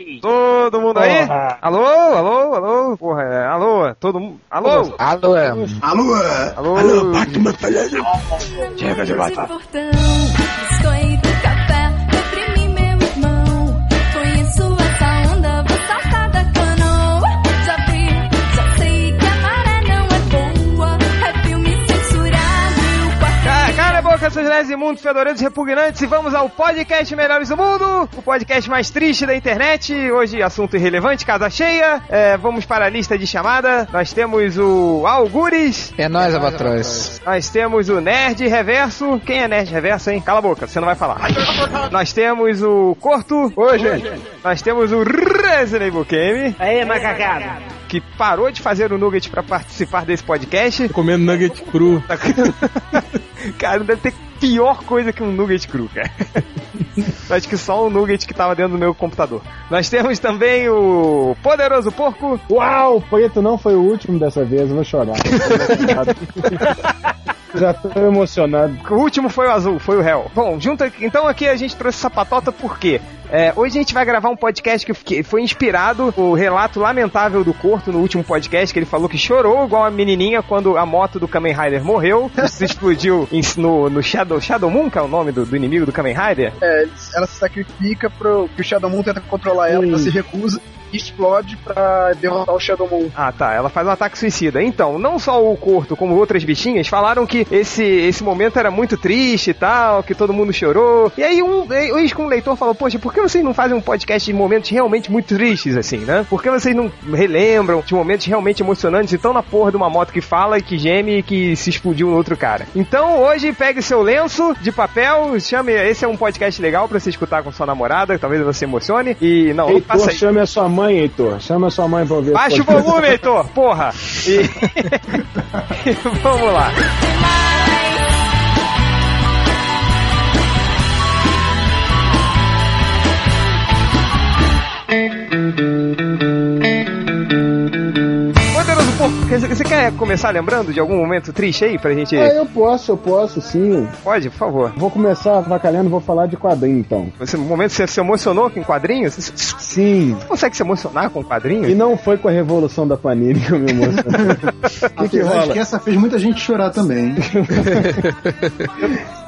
aí? Todo mundo aí? Alô, alô, alô? Porra, é, alô, todo mundo. Alô? Alô, é. Alô? Alô? Alô, Batman falhando. Chega de É seus leves imundos, fedorentos, repugnantes, e vamos ao podcast Melhores do Mundo, o podcast mais triste da internet. Hoje, assunto irrelevante, casa cheia. É, vamos para a lista de chamada. Nós temos o Algures, É nóis, Albatroz. nós temos o Nerd Reverso. Quem é Nerd Reverso, hein? Cala a boca, você não vai falar. Nós temos o Corto. Oi, gente. Nós temos o Resident Evil Game. Aí, macacado. Que parou de fazer o Nugget pra participar desse podcast. Comendo nugget cru. Tá- cara, não deve ter pior coisa que um Nugget cru, cara. Acho que só um Nugget que tava dentro do meu computador. Nós temos também o Poderoso Porco. Uau, o preto não foi o último dessa vez, eu vou chorar. Já tô emocionado. O último foi o azul, foi o réu. Bom, junto, então aqui a gente trouxe essa patota por quê? É, hoje a gente vai gravar um podcast que, foi inspirado o relato lamentável do Corto no último podcast, que ele falou que chorou igual a menininha quando a moto do Kamen Rider morreu, se explodiu em- no, no Shadow, Shadow Moon, que é o nome do, do inimigo do Kamen Rider. É, ela se sacrifica pro que o Shadow Moon tenta controlar ela, ela se recusa explode pra derrotar o Shadow Moon. Ah, tá. Ela faz um ataque suicida. Então, não só o Corto, como outras bichinhas, falaram que esse, esse momento era muito triste e tal, que todo mundo chorou. E aí, um, um leitor falou: Poxa, por que vocês não fazem um podcast de momentos realmente muito tristes, assim, né? Por que vocês não relembram de momentos realmente emocionantes e tão na porra de uma moto que fala e que geme e que se explodiu no outro cara? Então, hoje, pegue seu lenço de papel, chame. Esse é um podcast legal pra você escutar com sua namorada, talvez você emocione. E não, não Heitor, faça isso. chame a sua mãe, Heitor. Chama sua mãe pra ouvir. Baixa o volume, Heitor, porra! E... Vamos lá. Quer- você quer começar lembrando de algum momento triste aí pra gente... Ah, eu posso, eu posso, sim. Pode, por favor. Vou começar avacalhando, vou falar de quadrinho, então. Esse momento você se emocionou com quadrinhos? Você Sim. consegue se emocionar com quadrinhos? E não foi com a revolução da Panini que eu me emocionei. Que, que Apesar de rola? que essa fez muita gente chorar também.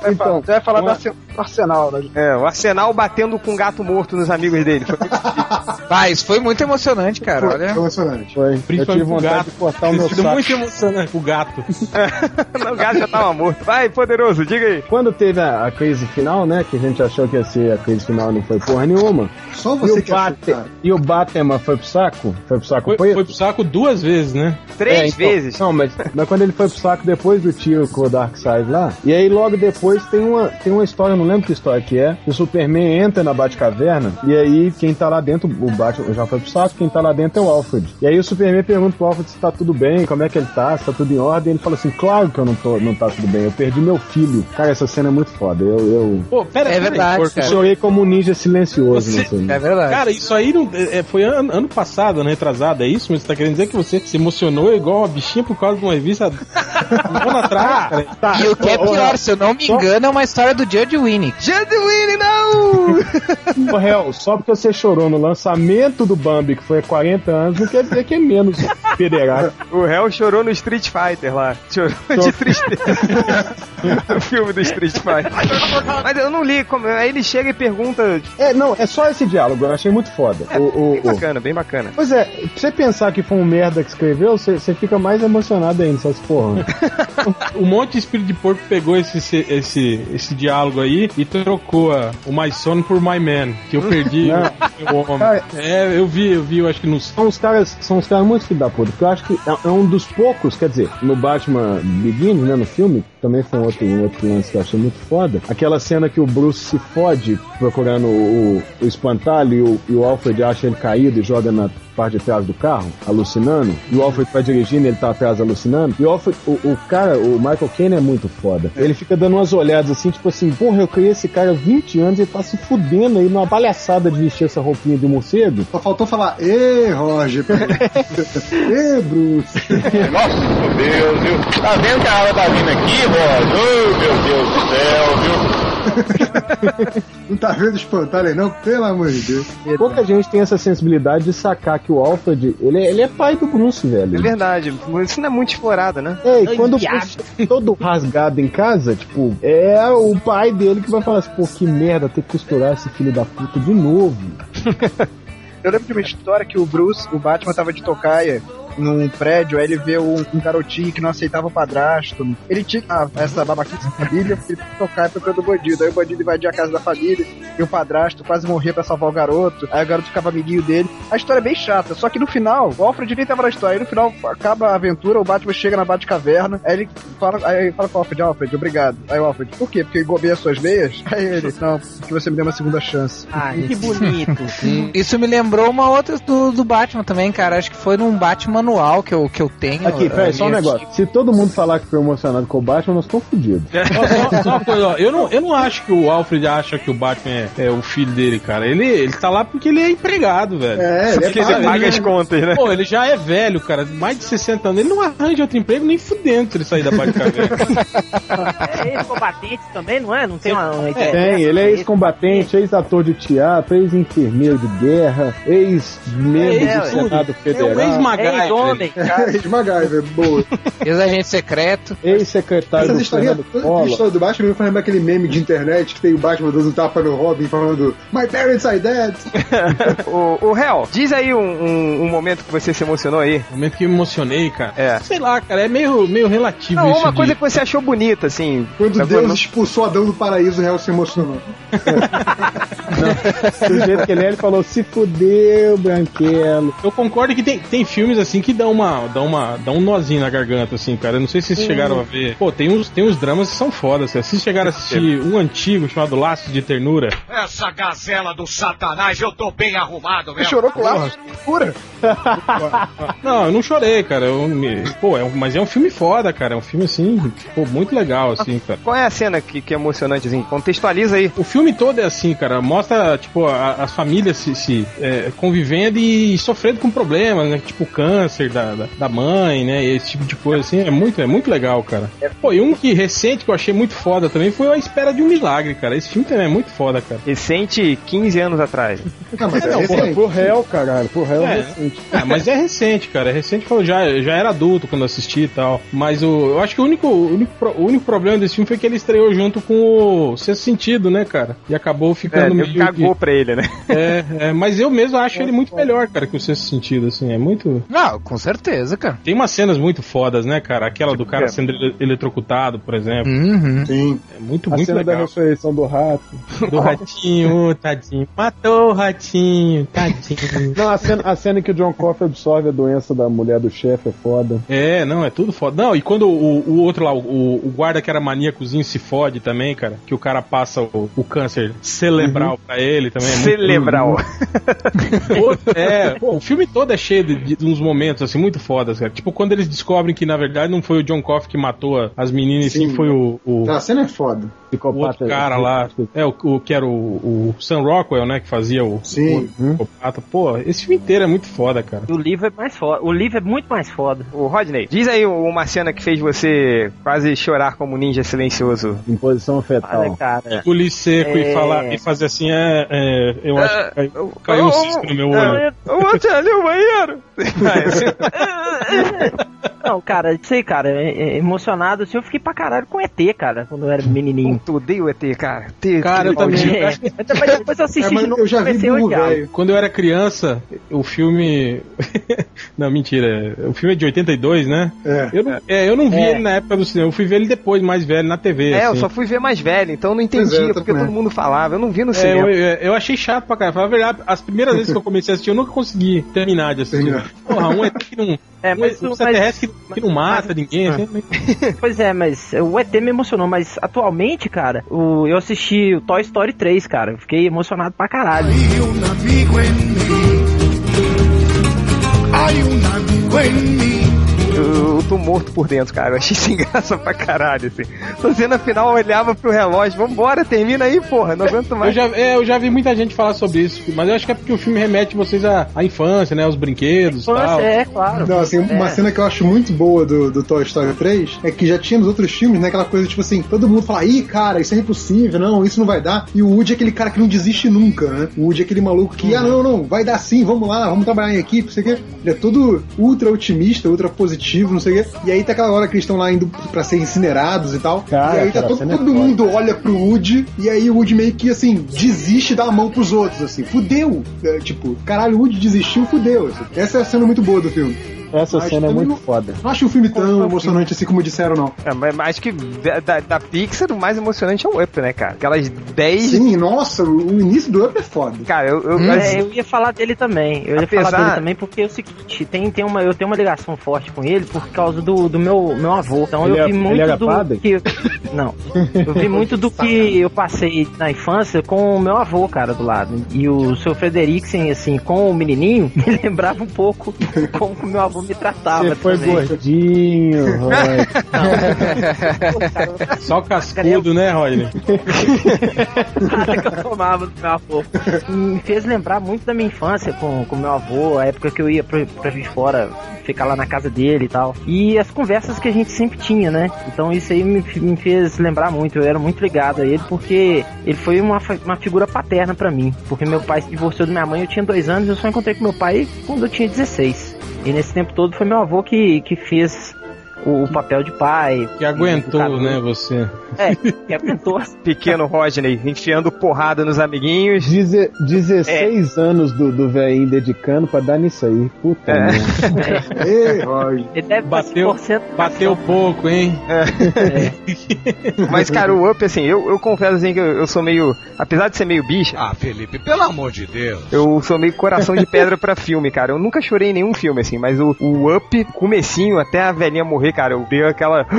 Então, Você vai falar uma- do Arsenal, né? É, o Arsenal batendo com um gato morto nos amigos dele. Foi muito Mas foi muito emocionante, cara. Foi Olha. emocionante. Foi. Eu Principalmente tive vontade gato. de cortar o meu saco. muito emocionante. O gato. o gato já tava morto. Vai, poderoso, diga aí. Quando teve a, a crise final, né? Que a gente achou que ia ser a crise final e não foi porra nenhuma. Só E você o, que Bate, cara. e o Batman foi pro saco? Foi pro saco Foi, preto? foi pro saco duas vezes, né? Três É, então, vezes. Não, mas, mas quando ele foi pro saco depois do tiro com o Darkseid lá, e aí logo depois tem uma, tem uma história, eu não lembro que história que é, que o Superman entra na Batcaverna, e aí quem tá lá dentro, o Batman já foi pro saco, quem tá lá dentro é o Alfred. E aí o Superman pergunta pro Alfred se tá tudo bem, como é que ele tá, se tá tudo em ordem, ele fala assim, claro que eu não, tô, não tá tudo bem, eu perdi meu filho. Cara, essa cena é muito foda, eu, eu, Pô, pera É pera aí, verdade, porco. cara. chorei como um ninja silencioso Você- nessa aí. É verdade. Cara, isso aí não, é, é, foi ano, ano passado, ano retrasado, é isso? Mas você tá querendo dizer que você se emocionou igual uma bichinha por causa de uma revista um ano atrás, cara? Tá, E o que é pior, se eu não me só- engano, é uma história do Judge Winnie. Jadwin, não! Ô, Hel, só porque você chorou no lançamento do Bambi, que foi há 40 anos, não quer dizer que é menos pederasta. O réu chorou no Street Fighter lá. Chorou de tristeza. o filme do Street Fighter. Mas eu não li. Como... Aí ele chega e pergunta. É, não, é só esse diálogo, eu achei muito foda. É, O- o- bem o- bacana, bem bacana. Pois é, pra você pensar que foi um merda que escreveu, você você fica mais emocionado ainda, essas porra. Um monte de espírito de porco pegou esse, esse, esse, esse diálogo aí e trocou a, o My Son por My Man, que eu perdi Não. o homem. Cara, É, eu vi, eu vi, eu acho que nos. São uns caras, são uns caras muito filho da puta, porque eu acho que é, um dos poucos, quer dizer, no Batman Begins, né, no filme, também foi um outro, um outro lance que eu achei muito foda. Aquela cena que o Bruce se fode procurando o, o espantalho e o, e o Alfred acha ele caído e joga na parte de trás do carro, alucinando, e o Alfred vai dirigindo, ele tá atrás alucinando, e o Alfred, o, o cara, o Michael Caine é muito foda. Ele fica dando umas olhadas assim, tipo assim, porra, eu criei esse cara há 20 anos e ele tá se fudendo aí numa palhaçada de vestir essa roupinha de morcego. Só faltou falar, ê, Roger. ê, Bruce. Nossa, meu Deus, viu? Tá vendo que a água tá vindo aqui, Oh, meu Deus do céu, viu? Não tá vendo espantalho aí, não? Pelo amor de Deus. Pouca gente tem essa sensibilidade de sacar que o Alfred, ele, é- ele é pai do Bruce, velho. É verdade, isso não é muito explorado, né? É, e quando o Bruce chega todo rasgado em casa, tipo, é o pai dele que vai falar assim, pô, que merda, ter que costurar esse filho da puta de novo. Eu lembro de uma história que o Bruce, o Batman tava de tocaia num prédio, aí ele vê um, um garotinho que não aceitava o padrasto. Ele tinha ah, essa babaquice da família, ele tocar procurando o bandido. Aí o bandido invadia a casa da família, e o padrasto quase morria pra salvar o garoto. Aí o garoto ficava amiguinho dele. A história é bem chata, só que no final, o Alfred nem tava na história. Aí no final acaba a aventura, o Batman chega na Batcaverna, aí ele fala, aí ele fala com o Alfred, Alfred, obrigado. Aí o Alfred, por quê? Porque eu engobei as suas veias? Aí ele, não, porque você me deu uma segunda chance. Ai, que bonito. Isso me lembrou uma outra do, do Batman também, cara. Acho que foi num Batman manual que eu, que eu tenho. Aqui, peraí, ali, só um negócio. Se todo mundo falar que foi emocionado com o Batman, nós estamos fodidos. Só, só uma coisa, ó, eu não, eu não acho que o Alfred acha que o Batman é, é o filho dele, cara. Ele, ele tá lá porque ele é empregado, velho. É, ele é ele paga né? as contas, né? Pô, ele já é velho, cara, mais de 60 anos. Ele não arranja outro emprego nem fudendo se ele sair da Batcaverna. É ex-combatente também, não é? Não tem uma, uma ideia Tem, dessa? ele é ex-combatente, ex-ator de teatro, ex-enfermeiro de guerra, ex-membro É, do é, Senado É o Federal, ex-MacGyver. Ex-homem. Ex-MacGyver, boa. Ex-agente secreto. ex-secretário Essas Fernando toda Collor. história do Batman me faz lembrar aquele meme de internet que tem o Batman dando tapa no Robin falando My parents are dead. o, o Hel, diz aí um, um- um momento que você se emocionou aí. O momento que me emocionei, cara. É. Sei lá, cara, é meio, meio relativo Não, isso. uma de- coisa que você achou bonita, assim. Quando Deus quando- expulsou Adão do paraíso, o réu se emocionou. Do jeito que ele é, ele falou, se fudeu, Branquelo. Eu concordo que tem, tem filmes assim que dão uma, dão uma, dão um nozinho na garganta, assim, cara. Eu não sei se vocês chegaram a ver. Pô, tem uns, tem uns dramas que são fodas. Assim. Se vocês chegaram a assistir um antigo chamado Laços de Ternura, Essa gazela do satanás, eu tô bem arrumado Você mesmo. chorou com o laço? Pura? Não, eu não chorei, cara. Eu me- Pô, é um- mas é um filme foda, cara. É um filme, assim, pô, muito legal, assim, cara. Qual é a cena que, que é emocionante, assim? Contextualiza aí. O filme todo é assim, cara. Mostra, tipo, a- as famílias se, se, é, convivendo e sofrendo com problemas, né? Tipo, câncer da, da, da mãe, né? Esse tipo de coisa, assim. É muito, é muito legal, cara. Pô, e um que recente que eu achei muito foda também foi A Espera de um Milagre, cara. Esse filme também é muito foda, cara. Recente, 15 anos atrás. Não, mas é, Não, esse pro, aí. pro réu, caralho, pro réu É. recente. É, mas é recente, cara. É recente que eu já, já era adulto quando assisti e tal. Mas o, eu acho que o único, o, único, o único problema desse filme foi que ele estreou junto com o Sexto Sentido, né, cara? E acabou É, ficando Deus meio. cagou que- pra ele, né? É, é, mas eu mesmo acho ele muito melhor, cara, que o Sexto Sentido, assim. É muito. Não, com certeza, cara. Tem umas cenas muito fodas, né, cara? Aquela do cara é. sendo ele- eletrocutado, por exemplo. Uhum. Sim. É muito, A muito cena da ressurreição do rato. Do ratinho, tadinho. Matou o ratinho, tadinho. Não, a cena, a cena em que o John Coffey absorve a doença da mulher do chefe é foda. É, não, é tudo foda. Não, e quando o, o outro lá, o, o guarda que era maníacozinho se fode também, cara, que o cara passa o, o câncer cerebral pra ele também. É muito- Cerebral. Pô, é, pô, o filme todo é cheio de, de uns momentos assim muito fodas, cara. Tipo quando eles descobrem que na verdade não foi o John Coffey que matou as meninas, e sim Sim. foi o, o, A cena é foda. o outro cara lá. É, o, o que era o, o Sam Rockwell, né, que fazia o, Sim. o psicopata. Pô, esse filme inteiro é muito foda, cara. O livro é mais foda. O livro é muito mais foda. O Rodney, diz aí uma cena que fez você quase chorar como um ninja silencioso. Em posição Olha, fetal. Engolir seco e É. falar e fazer assim, é, é, eu acho que caiu, caiu um cisco no meu olho. Ali o banheiro! Não, cara, sei, cara, é- é emocionado assim, eu fiquei pra caralho com ET, cara, quando eu era menininho. Tu odeio o ET, cara. T- Cara, eu também. É, mas depois eu assisti É, mas de novo eu já vi comecei a burro odiar. velho. Quando eu era criança, o filme. não, mentira. O filme é de 82, né? É. Eu não, é, eu não vi É. ele na época do cinema. Eu fui ver ele depois, mais velho, na TV. É, eu assim. só fui ver mais velho, então eu não entendia, é, eu porque todo mundo falava. Eu não vi no É, cinema. eu, eu- eu achei chato pra caralho. Falar a verdade, as primeiras vezes que eu comecei a assistir, eu nunca consegui terminar de assistir. Terminar. Porra, um ET que não. É, um, mas, um mas- extraterrestre que, que não mata ninguém. assim. Pois é, mas o ET me emocionou, mas atualmente, cara, o, eu assisti o Toy Story 3, cara. Fiquei emocionado pra caralho. un amigo en mí. Hay un amigo en mí. O Tom morto por dentro, cara. Eu achei sem graça pra caralho, assim. Essa cena final eu olhava pro relógio, vambora, termina aí, porra, não aguento Eu mais. já, é, eu já vi muita gente falar sobre isso, mas eu acho que é porque o filme remete vocês à, à infância, né? Aos brinquedos e tal. é, claro. Não, assim, uma É. cena que eu acho muito boa do, do Toy Story 3 é que já tinha nos outros filmes, né? Aquela coisa tipo assim, todo mundo fala, ih, cara, isso é impossível, não, isso não vai dar. E o Woody é aquele cara que não desiste nunca, né? O Woody é aquele maluco que, ah, não, não, vai dar sim, vamos lá, vamos trabalhar em equipe, não sei o quê. Ele é todo ultra otimista, ultra positivo, não sei o quê. E aí tá aquela hora que eles estão lá indo pra ser incinerados e tal. Cara, e aí tá todo, é todo mundo olha pro Woody e aí o Woody meio que assim, desiste da mão pros outros, assim, fudeu. É, tipo, caralho, o Woody desistiu, fudeu. assim. Essa é a cena muito boa do filme. Essa Mas cena é muito não- foda. Não acho o filme tão emocionante assim como disseram, não. É, mas mas acho que da, da, da Pixar o mais emocionante é o Up, né, cara? Aquelas 10. Sim, nossa, o início do Up é foda. Cara, eu. eu É, assim, eu ia falar dele também. Eu ia Apesar- falar dele também porque é o seguinte, tem, tem uma, eu tenho uma ligação forte com ele por causa do, do meu, meu avô. Então Ele eu é- vi ele muito do padre? que não. Eu vi muito do que eu passei na infância com o meu avô, cara, do lado. E o seu Frederiksen, assim, com o menininho, me lembrava um pouco como o meu avô me tratava. Você foi também. gordinho, Roy. Só cascudo, né, Rodney? nada que eu tomava do meu avô. Me fez lembrar muito da minha infância com o meu avô, a época que eu ia pra, pra vir fora, ficar lá na casa dele e tal. E as conversas que a gente sempre tinha, né? Então isso aí me, me fez lembrar muito. Eu era muito ligado a ele porque ele foi uma, uma figura paterna pra mim. Porque meu pai se divorciou da minha mãe, eu tinha dois anos, eu só encontrei com meu pai quando eu tinha 16. E nesse tempo todo foi meu avô que, que fez o, o papel de pai. Que aguentou, educador. né, você. É, que aguentou. pequeno Rodney enfiando porrada nos amiguinhos. Deze- 16 anos do, do velhinho dedicando pra dar nisso aí. Puta É. merda. Ei. Ele deve Bateu- 10% Bateu pouco, hein? Mas, cara, o Up, assim, eu, eu confesso assim que eu, eu sou meio. Apesar de ser meio bicha, Ah, Felipe, pelo amor de Deus. eu sou meio coração de pedra pra filme, cara. Eu nunca chorei em nenhum filme, assim, mas o, o Up, comecinho, até a velhinha morrer, cara, eu dei aquela.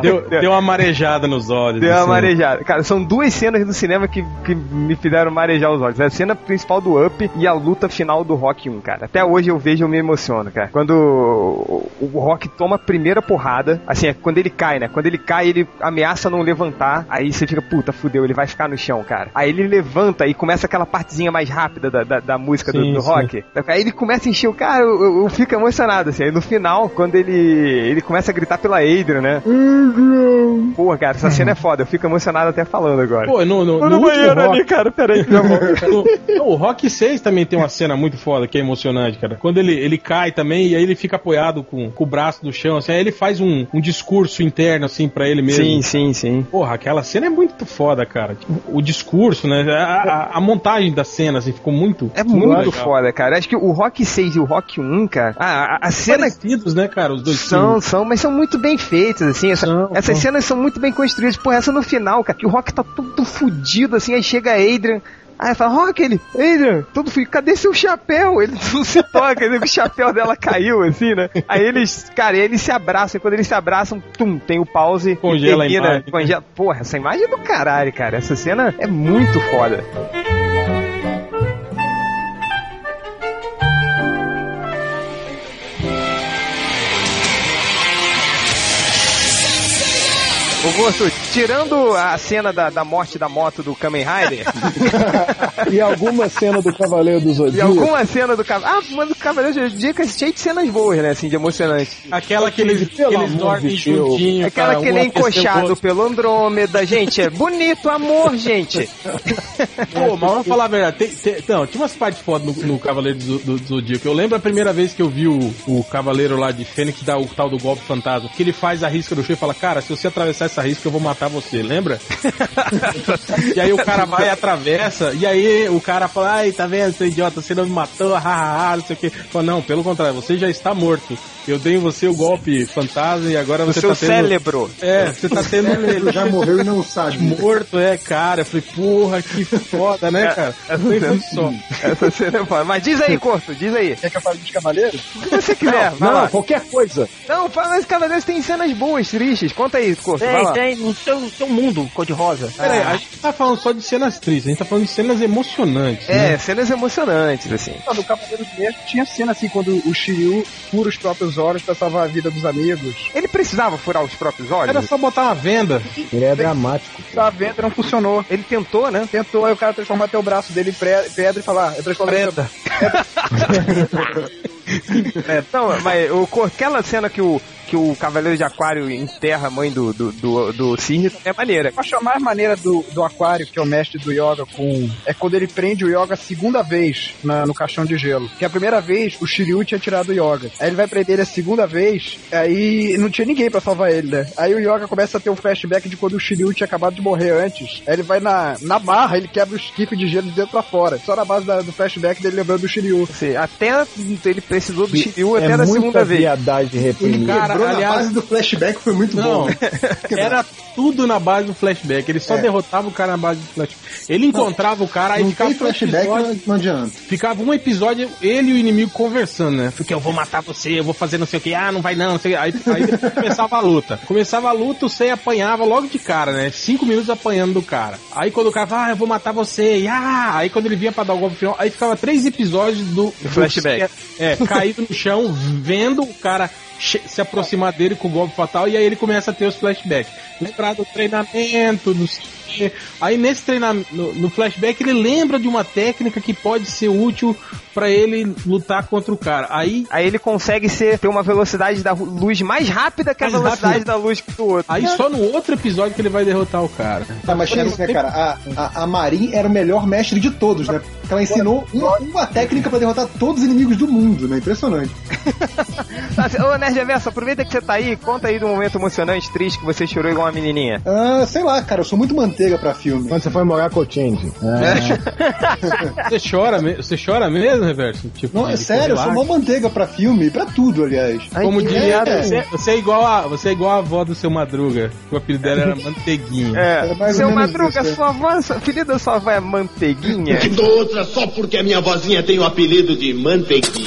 Deu, deu uma marejada nos olhos. Deu uma assim. marejada. Cara, são duas cenas do cinema que, que me fizeram marejar os olhos. A cena principal do Up e a luta final do Rock 1, cara. Até hoje eu vejo e eu me emociono, cara. Quando o, Rock toma a primeira porrada, assim, é quando ele cai, né? Quando ele cai, ele ameaça não levantar. Aí você fica, puta, fudeu, ele vai ficar no chão, cara. Aí ele levanta e começa aquela partezinha mais rápida da, da, da música do, Sim, do sim. Rock. Aí ele começa a encher o cara, eu, eu, eu fico emocionado, assim. Aí no final, quando ele, ele começa a gritar pela Adrian, né? Porra, cara, essa cena é foda. Eu fico emocionado até falando agora. Pô, no, no, Tô no no último banheiro rock, ali, cara, peraí. já volto. No- o Rock 6 também tem uma cena muito foda, que é emocionante, cara. Quando ele, ele cai também, e aí ele fica apoiado com, com o braço no chão, assim, aí ele faz um, um discurso interno, assim, pra ele mesmo. Sim, sim, sim. Porra, aquela cena é muito foda, cara. O discurso, né? A, a- a montagem da cena, assim, ficou muito. É muito legal. foda, cara. Acho que o Rock 6 e o Rock 1, cara, a, a, a cena Parecidos, né, cara? Os dois são, filmes. são, mas são muito bem feitas, assim. essa- São, essas cenas são muito bem construídas. Porra, essa no final, cara, que o Rock tá todo fudido, assim, aí chega a Adrian. Aí fala, Rock, ele, Adrian, todo fudido, cadê seu chapéu? Ele não se toca, ele- o chapéu dela caiu, assim, né? Aí eles, cara, eles se abraçam, e quando eles se abraçam, tum, tem o pause Congela a termina, imagem. congela. Porra, essa imagem é do caralho, cara. Essa cena é muito foda. Ô, Gosto, tirando a cena da, da morte da moto do Kamen Rider E alguma cena do Cavaleiro do e Zodíaco. alguma cena do Cavaleiro. Ah, mas o Cavaleiro de Zodíaco é cheio de cenas boas, né? Assim, de emocionante. Aquela que eles, que eles dormem de juntinho. Aquela cara, que ele é encoxado pelo Andrômeda, gente. É bonito amor, gente. Pô, mas vamos falar a verdade. Tem, tem- não, tinha umas partes fodas no, no Cavaleiro do, do, do Zodíaco. Eu lembro a primeira vez que eu vi o, o Cavaleiro lá de Fênix dar o tal do golpe fantasma. Que ele faz a risca do chão e fala: Cara, se você atravessar essa risca, eu vou matar você. Lembra? e aí o cara vai e atravessa. E aí o cara fala: Ai, tá vendo, seu idiota, você não me matou, hahaha, não sei o que. Fala: Não, pelo contrário, você já está morto. Eu dei em você o golpe fantasma e agora O você seu tá tendo. cérebro. É, você tá tendo. Ele já morreu e não sabe. Morto, é, cara. Eu falei, porra, que foda, né, cara? Essa Foi cena, só. essa cena é foda. Mas diz aí, Corto, diz aí. Quer que eu fale de Cavaleiro? O que você quiser, vai Não, lá. qualquer coisa. Não, fala, mas Cavaleiros tem cenas boas, tristes. Conta aí, Corto, vai Tem, lá. tem no seu, seu mundo cor-de-rosa. Peraí, a gente tá falando só de cenas tristes, a gente tá falando de cenas emocionantes. É, né? cenas emocionantes, assim. Ah, No Cavaleiro do Zodíaco tinha cena assim, quando o Shiryu fura os próprios olhos pra salvar a vida dos amigos. Ele precisava furar os próprios olhos? Era só botar uma venda. Ele é dramático. A venda não funcionou. Ele tentou, né? Tentou aí o cara transformar até o braço dele em pedra e falar, eu transformei Preta. É, não, mas o, aquela cena que o, que o Cavaleiro de Aquário enterra a mãe do, do, do, do Cisne é maneira. Eu acho a mais maneira do, do Aquário, que é o mestre do Yoga, com. É quando ele prende o Yoga a segunda vez na- no caixão de gelo. Que a primeira vez o Shiryu tinha tirado o Yoga. Aí ele vai prender ele a segunda vez, aí não tinha ninguém pra salvar ele, né? Aí o Yoga começa a ter um flashback de quando o Shiryu tinha acabado de morrer antes. Aí ele vai na, na barra, ele quebra o esquife de gelo de dentro pra fora. Só na base da- do flashback dele lembrando do Shiryu. Assim, até ele precisou do Shiryu até é da muita segunda vez. viadagem reprimida. Cara, quebrou aliás- na base do flashback, foi muito Não, bom. era tudo na base do flashback. Ele só É. derrotava o cara na base do flashback. Ele encontrava o cara, aí Não ficava tem um flashback, episódio- não, não adianta. Ficava um episódio, ele e o inimigo conversando, né? Porque eu vou matar você, eu vou fazer não sei o que, ah, não vai não, não sei o que. Aí, aí começava a luta. Começava a luta, o Sei apanhava logo de cara, né? Cinco minutos apanhando do cara. Aí quando o cara fala, ah, eu vou matar você, e ah! Aí quando ele vinha pra dar o golpe final, aí ficava três episódios do, do flashback. É, caído no chão, vendo o cara se aproximar dele com o golpe fatal, e aí ele começa a ter os flashbacks. Lembrar do treinamento, não sei o quê. Aí nesse treinamento, no, no flashback, ele lembra de uma técnica que pode ser útil pra ele lutar contra o cara. Aí, Aí ele consegue ser, ter uma velocidade da luz mais rápida que a velocidade rápido. da luz do outro. aí só no outro episódio que ele vai derrotar o cara. Tá, mas isso, né, cara? A, a, a Marin era o melhor mestre de todos, né? Porque ela ensinou uma, uma técnica pra derrotar todos os inimigos do mundo, né? Impressionante. Ô, Nerd Reverso, aproveita que você tá aí, conta aí do momento emocionante, triste, que você chorou igual uma menininha. Ah, sei lá, cara, eu sou muito manteiga pra filme. Quando você foi morar com o Change. Você chora, você chora mesmo, Reverso? Tipo, Não, é sério, eu sou uma manteiga pra filme, pra tudo, aliás. Como que diria, é. você, você é igual a, você é igual a avó do seu Madruga. que O apelido dela era Manteiguinha. É, É seu Madruga, isso, é. sua avó, sua filha da sua avó é manteiguinha? Te dou outra só porque a minha vozinha tem o apelido de. Manteiguinha,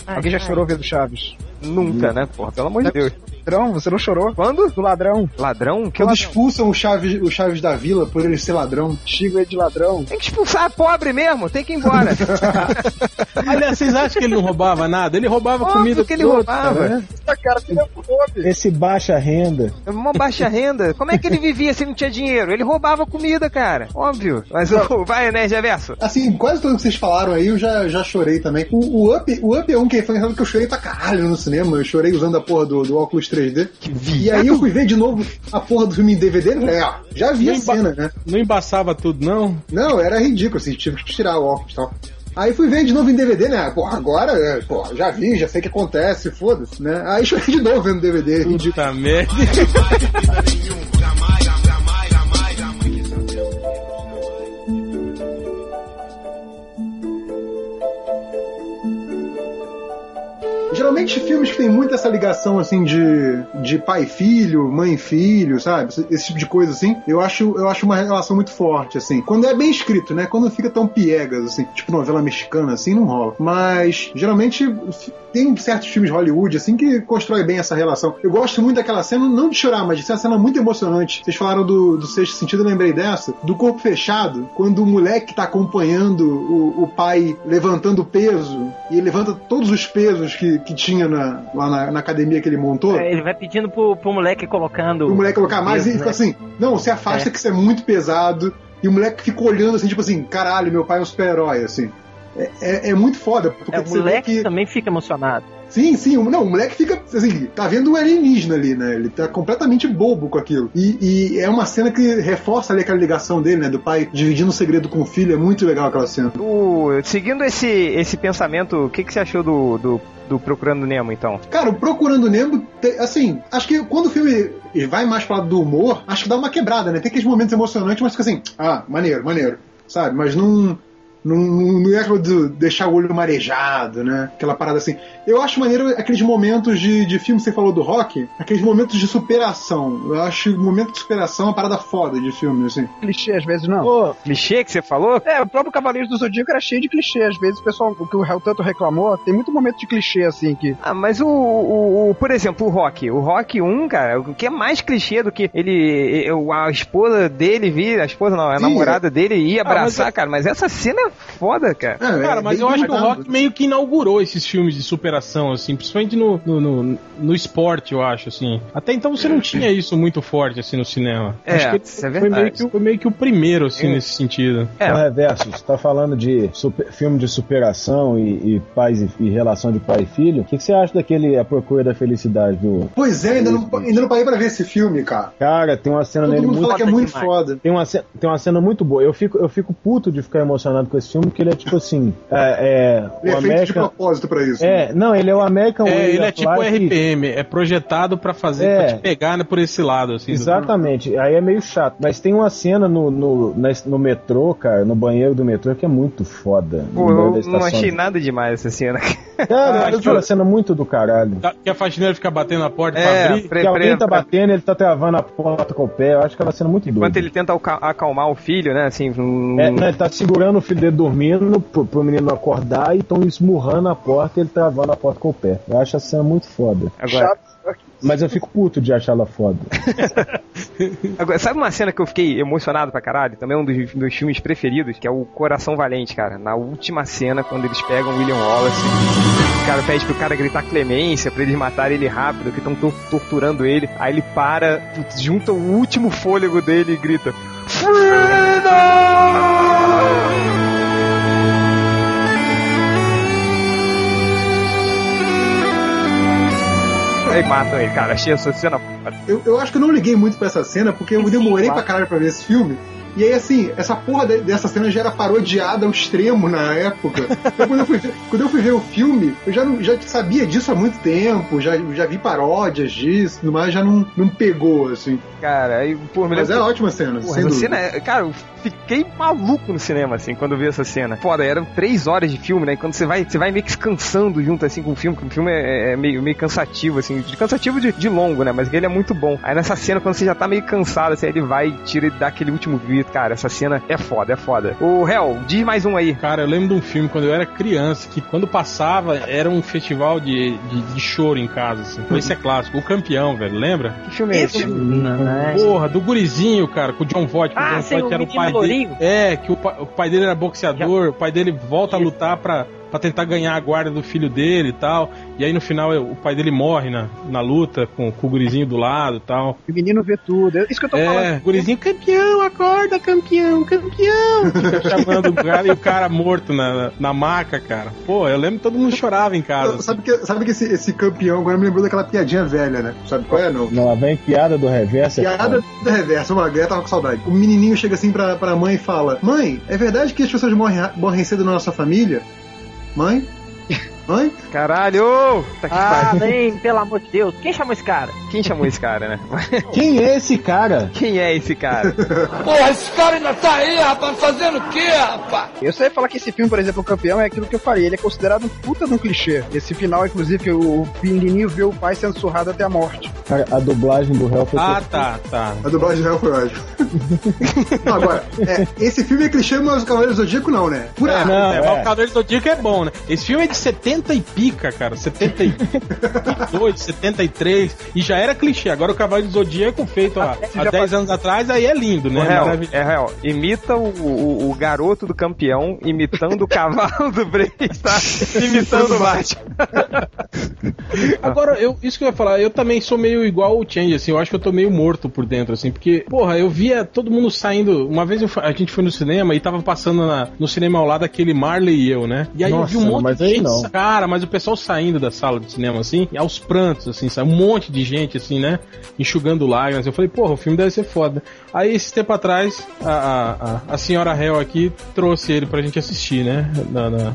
Alguém já chorou vendo Chaves? Nunca, né, porra? Pelo amor de Deus. Ladrão, você não chorou? Quando? Do ladrão. Ladrão? Que Quando ladrão? expulsam o Chaves, o Chaves da Vila por ele ser ladrão. Xingo ele de ladrão. Tem que expulsar pobre mesmo, tem que ir embora. Aliás, vocês acham que ele não roubava nada? Ele roubava Óbvio comida que ele dos roubava. né? Essa cara que não fome. Esse baixa renda. Uma baixa renda. Como é que ele vivia se não tinha dinheiro? Ele roubava comida, cara. Óbvio. Mas o vai, né, Reverso? Assim, quase tudo que vocês falaram aí, eu já, já chorei também. O, o Up, o Up é um que foi engraçado que eu chorei pra caralho no cinema. Eu chorei usando a porra do, do óculos 3D. E aí eu fui ver de novo a porra do filme em DVD ah, já vi a Não emba- cena, né? Não embaçava tudo, não? Não, era ridículo, assim, tive que tirar o óculos e tal. Aí fui ver de novo em DVD, né? Porra, agora, é, porra, já vi, já sei o que acontece, foda-se, né? Aí chorei de novo vendo DVD, ridículo. Puta merda. Geralmente filmes que tem muito essa ligação assim de, de pai filho, mãe filho, sabe? Esse, esse tipo de coisa assim, eu acho, eu acho uma relação muito forte assim. Quando é bem escrito, né? Quando fica tão piegas assim, tipo novela mexicana assim, não rola. Mas geralmente tem certos filmes de Hollywood assim que constrói bem essa relação. Eu gosto muito daquela cena, não de chorar, mas de ser uma cena muito emocionante. Vocês falaram do, do sexto sentido, eu lembrei dessa, do corpo fechado, quando o moleque tá acompanhando o, o pai levantando peso e ele levanta todos os pesos que, que tinha na, lá na, na academia que ele montou. É, ele vai pedindo pro, pro moleque colocando. O moleque colocar mais e peso, fica né? assim, não, se afasta É. que isso é muito pesado. E o moleque fica olhando assim, tipo assim, caralho, meu pai é um super-herói, assim. É, é, é muito foda, porque É, o moleque que... também fica emocionado. Sim, sim, o- não, o moleque fica, assim, tá vendo o alienígena ali, né? Ele tá completamente bobo com aquilo. E, e é uma cena que reforça ali aquela ligação dele, né? Do pai dividindo o segredo com o filho, é muito legal aquela cena. O- seguindo esse, esse pensamento, o que, que você achou do, do, do Procurando Nemo, então? Cara, o Procurando Nemo, assim, acho que quando o filme vai mais pro lado do humor, acho que dá uma quebrada, né? Tem aqueles momentos emocionantes, mas fica assim, ah, maneiro, maneiro, sabe? Mas não. Não, não, não é aquilo de deixar o olho marejado, né? Aquela parada assim. Eu acho maneiro aqueles momentos de, de filme que você falou do rock, aqueles momentos de superação. Eu acho o momento de superação uma parada foda de filme, assim. Clichê, às vezes não. Pô, clichê que você falou? É, o próprio Cavaleiros do Zodíaco era cheio de clichê. Às vezes o pessoal, o que o réu tanto reclamou, tem muito momento de clichê, assim, que. Ah, mas o, o, o- por exemplo, o Rock. O Rock 1, cara, o que é mais clichê do que ele. A esposa dele vir, a esposa não, a Sim, namorada dele ia Ah, mas abraçar, é- cara. Mas essa cena é foda, cara. É, Cara, é mas eu acho que o. Rock meio que inaugurou esses filmes de superação, assim, principalmente no, no, no, no esporte, eu acho, assim. Até então você não tinha isso muito forte, assim, no cinema. É, acho que isso é foi, verdade. meio que, o- foi meio que o primeiro, assim, nesse sentido. É. O reverso, você tá falando de super- filme de superação e, e pais e, e relação de pai e filho. O que, que você acha daquele A Procura da Felicidade do. Pois é, ainda não, ainda não parei pra ver esse filme, cara. Cara, tem uma cena Todo nele mundo muito. fala que é muito demais. foda. Tem uma, tem uma cena muito boa. Eu fico, eu fico puto de ficar emocionado com esse filme, porque ele é tipo assim. É, é, Ele o é feito de American. propósito pra isso. É, não, ele é o American É, Way ele é tipo Life. RPM, é projetado pra fazer, É. pra te pegar né, por esse lado, assim. do- Exatamente, aí é meio chato. Mas tem uma cena no, no, no metrô, cara, no banheiro do metrô, que é muito foda. Pô, eu da não achei nada demais essa cena. Cara, Ah, eu acho- uma cena muito do caralho. Tá- Que a faxineira fica batendo na porta pra É, abrir. pre- Que alguém pre- tá pra- batendo, ele tá travando a porta com o pé. Eu acho que ela cena muito Enquanto doida. ele tenta acalmar o filho, né? Assim, um- É, não, ele tá segurando o filho dele dormindo pro, pro menino acordar e estão esmurrando a porta e ele travando a porta com o pé. Eu acho a cena muito foda. agora. Mas eu fico puto de achar ela foda. agora, sabe uma cena que eu fiquei emocionado pra caralho? Também é um dos meus filmes preferidos, que é o Coração Valente, cara. Na última cena, quando eles pegam o William Wallace, o cara pede pro cara gritar clemência pra eles matarem ele rápido, que estão torturando ele. Aí ele para, junta o último fôlego dele e grita: Aí matam ele, cara. Achei essa cena. Eu, eu acho que eu não liguei muito pra essa cena, porque eu demorei pra caralho pra ver esse filme. E aí, assim, essa porra de- dessa cena já era parodiada ao extremo na época. Então, quando, eu fui ver, quando eu fui ver o filme, eu já, não- já sabia disso há muito tempo, já, já vi paródias disso, mais, já não, não pegou, assim. Cara, aí, pô, me Mas é ótima cena, Porra, dúvida. cena, é- cara, fiquei maluco no cinema, assim, quando eu vi essa cena. Foda, eram três horas de filme, né? E quando você vai, você vai meio que cansando junto, assim, com o filme, porque o filme é, é meio, meio cansativo, assim, de cansativo de, de longo, né? Mas ele é muito bom. Aí nessa cena, quando você já tá meio cansado, assim, aí ele vai e tira e dá aquele último grito, cara, essa cena é foda, é foda. O Hel, diz mais um aí. Cara, eu lembro de um filme quando eu era criança, que quando passava era um festival de, de, de choro em casa, assim. Esse é clássico. O Campeão, velho, lembra? Que filme é esse? Né? Porra, do gurizinho, cara, com o John Voight. que Ah, o John Voight era o menino pai dele. É, que o, pa- o pai dele era boxeador, o pai dele volta a lutar pra, pra tentar ganhar a guarda do filho dele e tal. E aí no final o pai dele morre na, na luta com, com o gurizinho do lado e tal. O menino vê tudo. É Isso que eu tô É, falando. o gurizinho, campeão, acorda, campeão, campeão. Fica chamando o cara e o cara morto na, na, maca, cara. Pô, eu lembro que todo mundo chorava em casa. Sabe que, sabe que esse, esse campeão agora me lembrou daquela piadinha velha, né? Sabe qual é, não? Não, lá vem piada do reverso. é Piada foda. do reverso, uma galera tava com saudade. O menininho chega assim pra, pra mãe e fala: Mãe, é verdade que as pessoas morrem, morrem cedo na nossa família? Mãe? Mãe? Caralho! Tá que Ah, pariu. bem, pelo amor de Deus. Quem chamou esse cara? Quem chamou esse cara, né? Quem é esse cara? Quem é esse cara? Porra, esse cara ainda tá aí, rapaz, fazendo o quê, rapaz? Eu sei falar que esse filme, por exemplo, o campeão, é aquilo que eu falei. Ele é considerado um puta de um clichê. Esse final, inclusive, que o menininho vê o pai sendo surrado até a morte. Cara, a dublagem do réu foi Ah, tá, tá. A dublagem real foi ótima. Não, agora, é, esse filme é clichê, mas o Cavaleiro do Zodíaco não, né? Por É, não, é, é. mas o Cavaleiro do Zodíaco é bom, né? Esse filme é de 70 e pica, cara. 72, 73. E já era clichê. Agora o Cavaleiro do Zodíaco, feito há, há 10 anos atrás, aí é lindo, né? É real, é real. Imita o, o, o garoto do campeão, imitando o cavalo do Break, tá? Imitando o Batman. Agora, eu, isso que eu ia falar, eu também sou meio igual o Change, assim, eu acho que eu tô meio morto por dentro, assim, porque, porra, eu via todo mundo saindo. Uma vez eu a gente foi no cinema e tava passando na- no cinema ao lado aquele Marley e eu, né? E aí eu vi um Nossa, monte de gente. não. Cara, mas o pessoal saindo da sala de cinema, assim, aos prantos, assim, sabe? Um monte de gente, assim, né? Enxugando lágrimas. Eu falei, porra, o filme deve ser foda. Aí, esse tempo atrás, a, a, a, a senhora Hell aqui trouxe ele pra gente assistir, né? Na, na-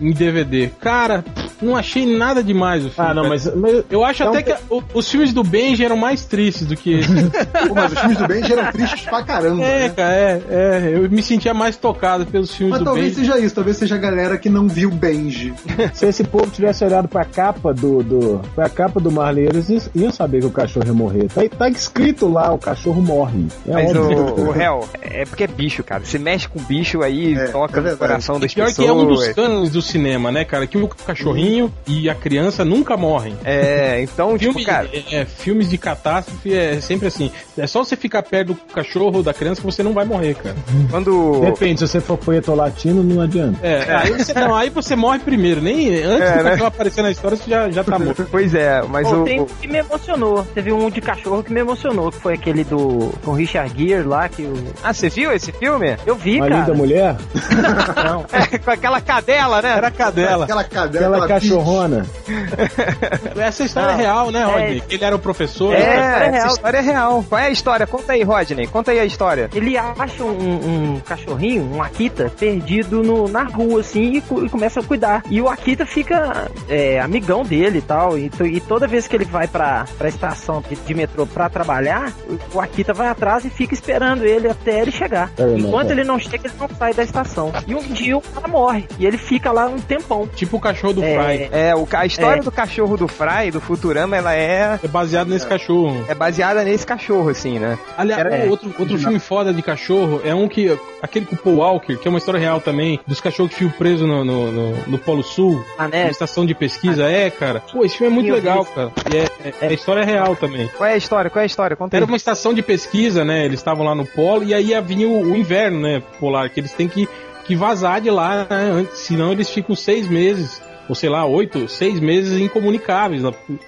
em DVD. Cara, não achei nada demais o filme. Ah, não, cara. mas, mas Eu acho É até que o- os filmes do Benji eram mais tristes do que esse. Pô, mas os filmes do Benji eram tristes pra caramba. é, né? cara, é, é. Eu me sentia mais tocado pelos filmes Mas do talvez Benji. seja isso, talvez seja a galera que não viu Benji. se esse povo tivesse olhado pra capa do, do pra capa do Marley, eles iam saber que o cachorro ia morrer. Tá, tá escrito lá, o cachorro morre. É Mas óbvio. o, o réu, é porque é bicho, cara. Se mexe com bicho aí, É, toca é no coração das Pior pessoas. que é um dos cânones do cinema, né, cara? Que o cachorrinho e a criança nunca morrem. É, então, tipo, Filme, cara. é, filmes de catástrofe é sempre assim. É só você ficar perto do cachorro ou da criança que você não vai morrer, cara. Quando. Depende, se você for poeta latino, não adianta. É, aí você, não, aí você morre primeiro. Nem antes É, né? cachorro aparecer na história, você já, já tá morto. Pois é, mas Pô, o. tem um que me emocionou. Teve um de cachorro que me emocionou, que foi aquele do com o Richard Gere lá, que o... Ah, você viu esse filme? eu vi, Uma cara. linda mulher, Não. É, com aquela cadela, né? Era cadela. Aquela cadela, aquela aquela cachorrona. Essa história Não, é real, né, Rodney? é- Ele era o professor. É, né? história é essa real. história é real. Qual é a história? Conta aí, Rodney. Conta aí a história. Ele acha um, um cachorrinho, um Akita, perdido no- na rua, assim, e, e começa a cuidar. E o Akita fica é, amigão dele e tal. E, e toda vez que ele vai pra, pra estação de, de metrô pra trabalhar, o, Akita vai atrás e fica esperando ele até ele chegar. É, Enquanto é. ele não chega, ele não sai da estação. E um dia o cara morre. E ele fica lá um tempão. Tipo o cachorro do É. Fry. É, o, a história É. do cachorro do Fry, do Futurama, ela é, É baseado nesse cachorro. é baseada nesse cachorro, assim, né? Aliás, É. outro, outro filme foda de cachorro é um que. Aquele com o Paul Walker, que é uma história real também, dos cachorros que ficam presos no, no, no- no Polo Sul, A na neve. estação de pesquisa. É, cara. Pô, esse filme é muito vi legal, cara. E é, é, é história real também. Qual é a história? Qual é a história? Conta. Era uma estação de pesquisa, né? Eles estavam lá no polo e aí ia vir o, o inverno, né? Polar, que eles têm que, que vazar de lá, né? Senão eles ficam seis meses, ou sei lá, oito, seis meses incomunicáveis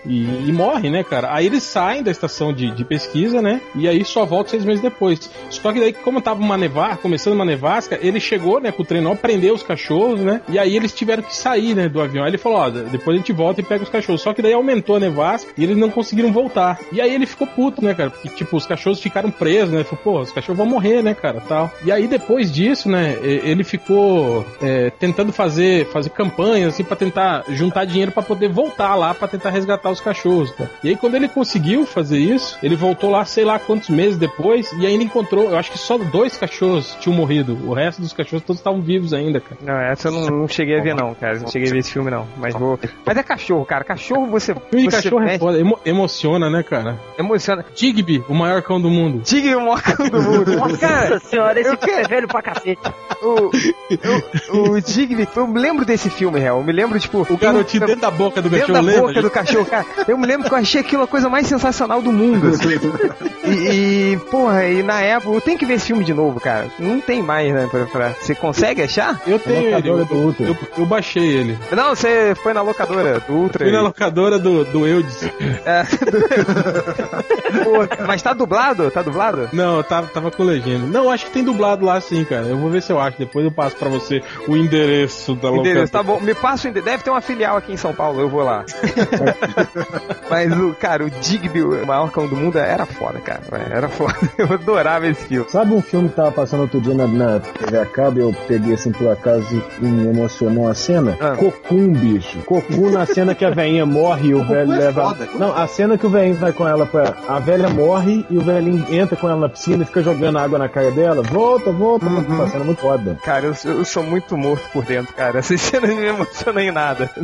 e, e morrem, né, cara? Aí eles saem da estação de, de pesquisa, né? E aí só voltam seis meses depois. Só que daí, como tava uma nevasca, começando uma nevasca, ele chegou, né, com o trenó, prendeu os cachorros, né? E aí eles tiveram que sair, né, do avião. Aí ele falou, ó, depois a gente volta e pega os cachorros. Só que daí aumentou a nevasca e eles não conseguiram voltar. E aí ele ficou puto, né, cara? Porque, tipo, os cachorros ficaram presos, né? Falou, pô, os cachorros vão morrer, né, cara, tal. E aí depois disso, né, ele ficou é, tentando fazer, fazer campanhas, assim, pra tentar juntar dinheiro pra poder voltar lá, pra tentar resgatar os cachorros, cara. E aí quando ele conseguiu fazer isso, ele voltou lá, sei lá quantos meses depois, e ainda encontrou, eu acho que só dois cachorros tinham morrido. O resto dos cachorros todos estavam vivos ainda, cara. Não, essa eu não, não cheguei a ver, não, cara. Não cheguei a ver esse filme, não. Mas vou. Mas é cachorro, cara. Cachorro você. Filme de cachorro é foda, emo- emociona, né, cara? emociona. Digby, o maior cão do mundo. Tigre o maior cão do mundo. Nossa cara, senhora, esse cara é velho pra cacete. o, o, o Digby, eu me lembro desse filme, real. Eu me lembro, tipo. O garotinho dentro da boca do dentro cachorro, da lembra? boca do cachorro, cara. Eu me lembro que eu achei aquilo a coisa mais sensacional do mundo. assim. E, e, porra, e na época, eu tenho que ver esse filme de novo, cara. Não tem mais, né? Pra, pra- Você consegue achar? Eu tenho ele, eu, locadora do Ultra. eu, eu baixei ele. Não, você foi na locadora do Ultra. Fui na locadora do, do Eudes. É, do- Pô, mas tá dublado? Tá dublado? Não, eu tava, tava com legenda. Não, acho que tem dublado lá sim, cara. Eu vou ver se eu acho. Depois eu passo pra você o endereço da locadora. Endereço, tá bom. Me passa o endereço. Deve ter uma filial aqui em São Paulo, eu vou lá. Mas o, cara, o Digby, o maior cão do mundo, era foda, cara. Era foda. Eu adorava esse filme. Sabe um filme que tava passando outro dia na, na TV a cabo, eu peguei assim por acaso e me emocionou a cena? Ah. Cocum, bicho. Cocum na cena que a velhinha morre e o velho é leva. foda. Não, a cena que o velhinho vai com ela pra. A velha morre e o velhinho entra com ela na piscina e fica jogando água na cara dela. Volta, volta. Uhum. Uma cena muito foda. Cara, eu, sou- eu sou muito morto por dentro, cara. Essas cenas não me emocionam em nada.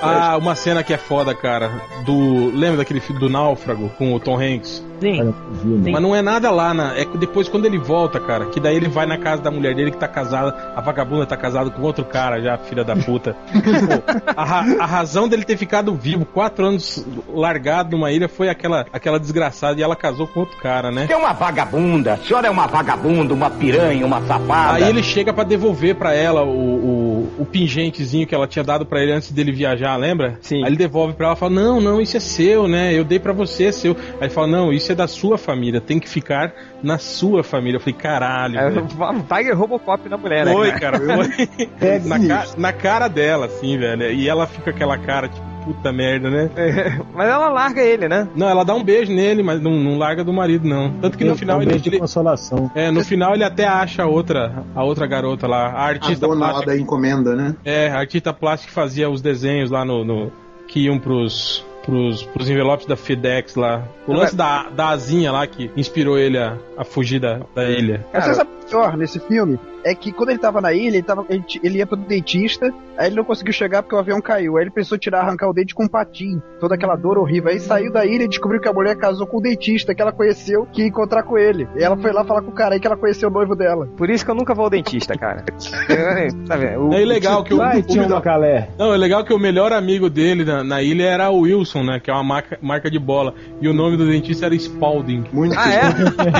Ah, uma cena que é foda, cara. Do. Lembra daquele filme do Náufrago com o Tom Hanks? Sim. Né? Mas não é nada lá, na, é que depois quando ele volta, cara, que daí ele vai na casa da mulher dele que tá casada, a vagabunda tá casada com outro cara já, filha da puta. Pô, a, ra- a razão dele ter ficado vivo quatro anos largado numa ilha foi aquela, aquela desgraçada e ela casou com outro cara, né? É uma vagabunda. A senhora é uma vagabunda, uma piranha, uma safada. Aí ele chega pra devolver pra ela o, o, o pingentezinho que ela tinha dado pra ele antes dele viajar, lembra? Sim. Aí ele devolve pra ela e fala: Não, não, isso é seu, né? Eu dei pra você, é seu. Aí ele fala: Não, isso é da sua família, tem que ficar na sua família. Eu falei: Caralho. É, velho." o Tiger Robocop na mulher, né? Foi, cara? foi. É na, ca- na cara dela, assim, velho. E ela fica com aquela cara, tipo, puta merda, né? É, mas ela larga ele, né? Não, ela dá um beijo nele, mas não, não larga do marido, não. Tanto que no final um ele, de ele- consolação. É, no final ele até acha a outra, a outra garota lá, a A artista dona lá plástica. da encomenda, né? É, a artista plástica que fazia os desenhos lá no, no- que iam pros, pros, pros envelopes da FedEx lá. O lance da, da asinha lá que inspirou ele a, a fugir da, da ilha. Você sabe o pior nesse filme? É que quando ele tava na ilha, ele, tava, ele, ele ia pro dentista, aí ele não conseguiu chegar porque o avião caiu. Aí ele pensou tirar, arrancar o dente com um patim. Toda aquela dor horrível. Aí saiu da ilha e descobriu que a mulher casou com o dentista que ela conheceu, que ia encontrar com ele. E ela foi lá falar com o cara aí que ela conheceu o noivo dela. Por isso que eu nunca vou ao dentista, cara. Tá vendo? O- É legal que o, Vai, o- tio Macalé. Não, é legal que o melhor amigo dele na, na ilha era o Wilson, né? Que é uma marca, marca de bola. E o nome do dentista era Spalding. Muito Ah, é?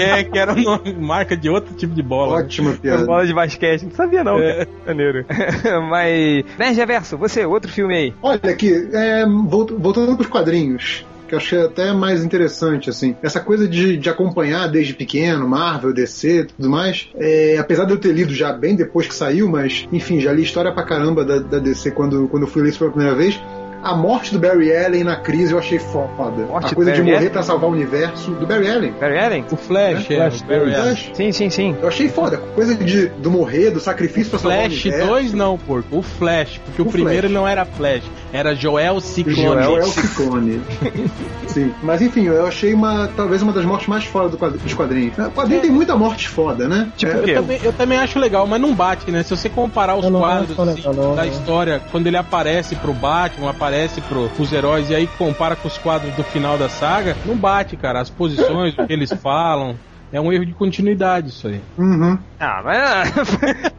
É, que era o nome, marca de outro tipo de bola. ótima piada. Bola de basquete. Não sabia, não. É. Maneiro. Mas. Nerd Reverso, você, outro filme aí. Olha aqui, é, volt- voltando pros quadrinhos. Que eu achei até mais interessante, assim. Essa coisa de, de acompanhar desde pequeno, Marvel, DC tudo mais. é, apesar de eu ter lido já bem depois que saiu, mas, enfim, já li história pra caramba da, da DC quando, quando eu fui ler isso pela primeira vez. A morte do Barry Allen na crise eu achei foda. Morte a coisa de morrer Allen? pra salvar o universo. Do Barry Allen. Barry Allen? O Flash, é. Flash o Barry. Allen. Flash. Sim, sim, sim. Eu achei foda. Coisa de, do morrer, do sacrifício pra salvar Flash o universo. 2 não, porco. O Flash. Porque o, O primeiro Flash. não era Flash. Era Joel Ciclone. Joel é o Ciclone. Sim. Mas enfim, eu achei uma talvez uma das mortes mais foda do quadri- dos quadrinhos. O quadrinho tem muita morte foda, né? Tipo É? Eu também, eu também acho legal, mas não bate, né? Se você comparar os quadros assim, legal, da não. história, quando ele aparece pro Batman, aparece pro, pros heróis, e aí compara com os quadros do final da saga, não bate, cara. As posições, o que eles falam. É um erro de continuidade isso aí. Uhum. Ah, mas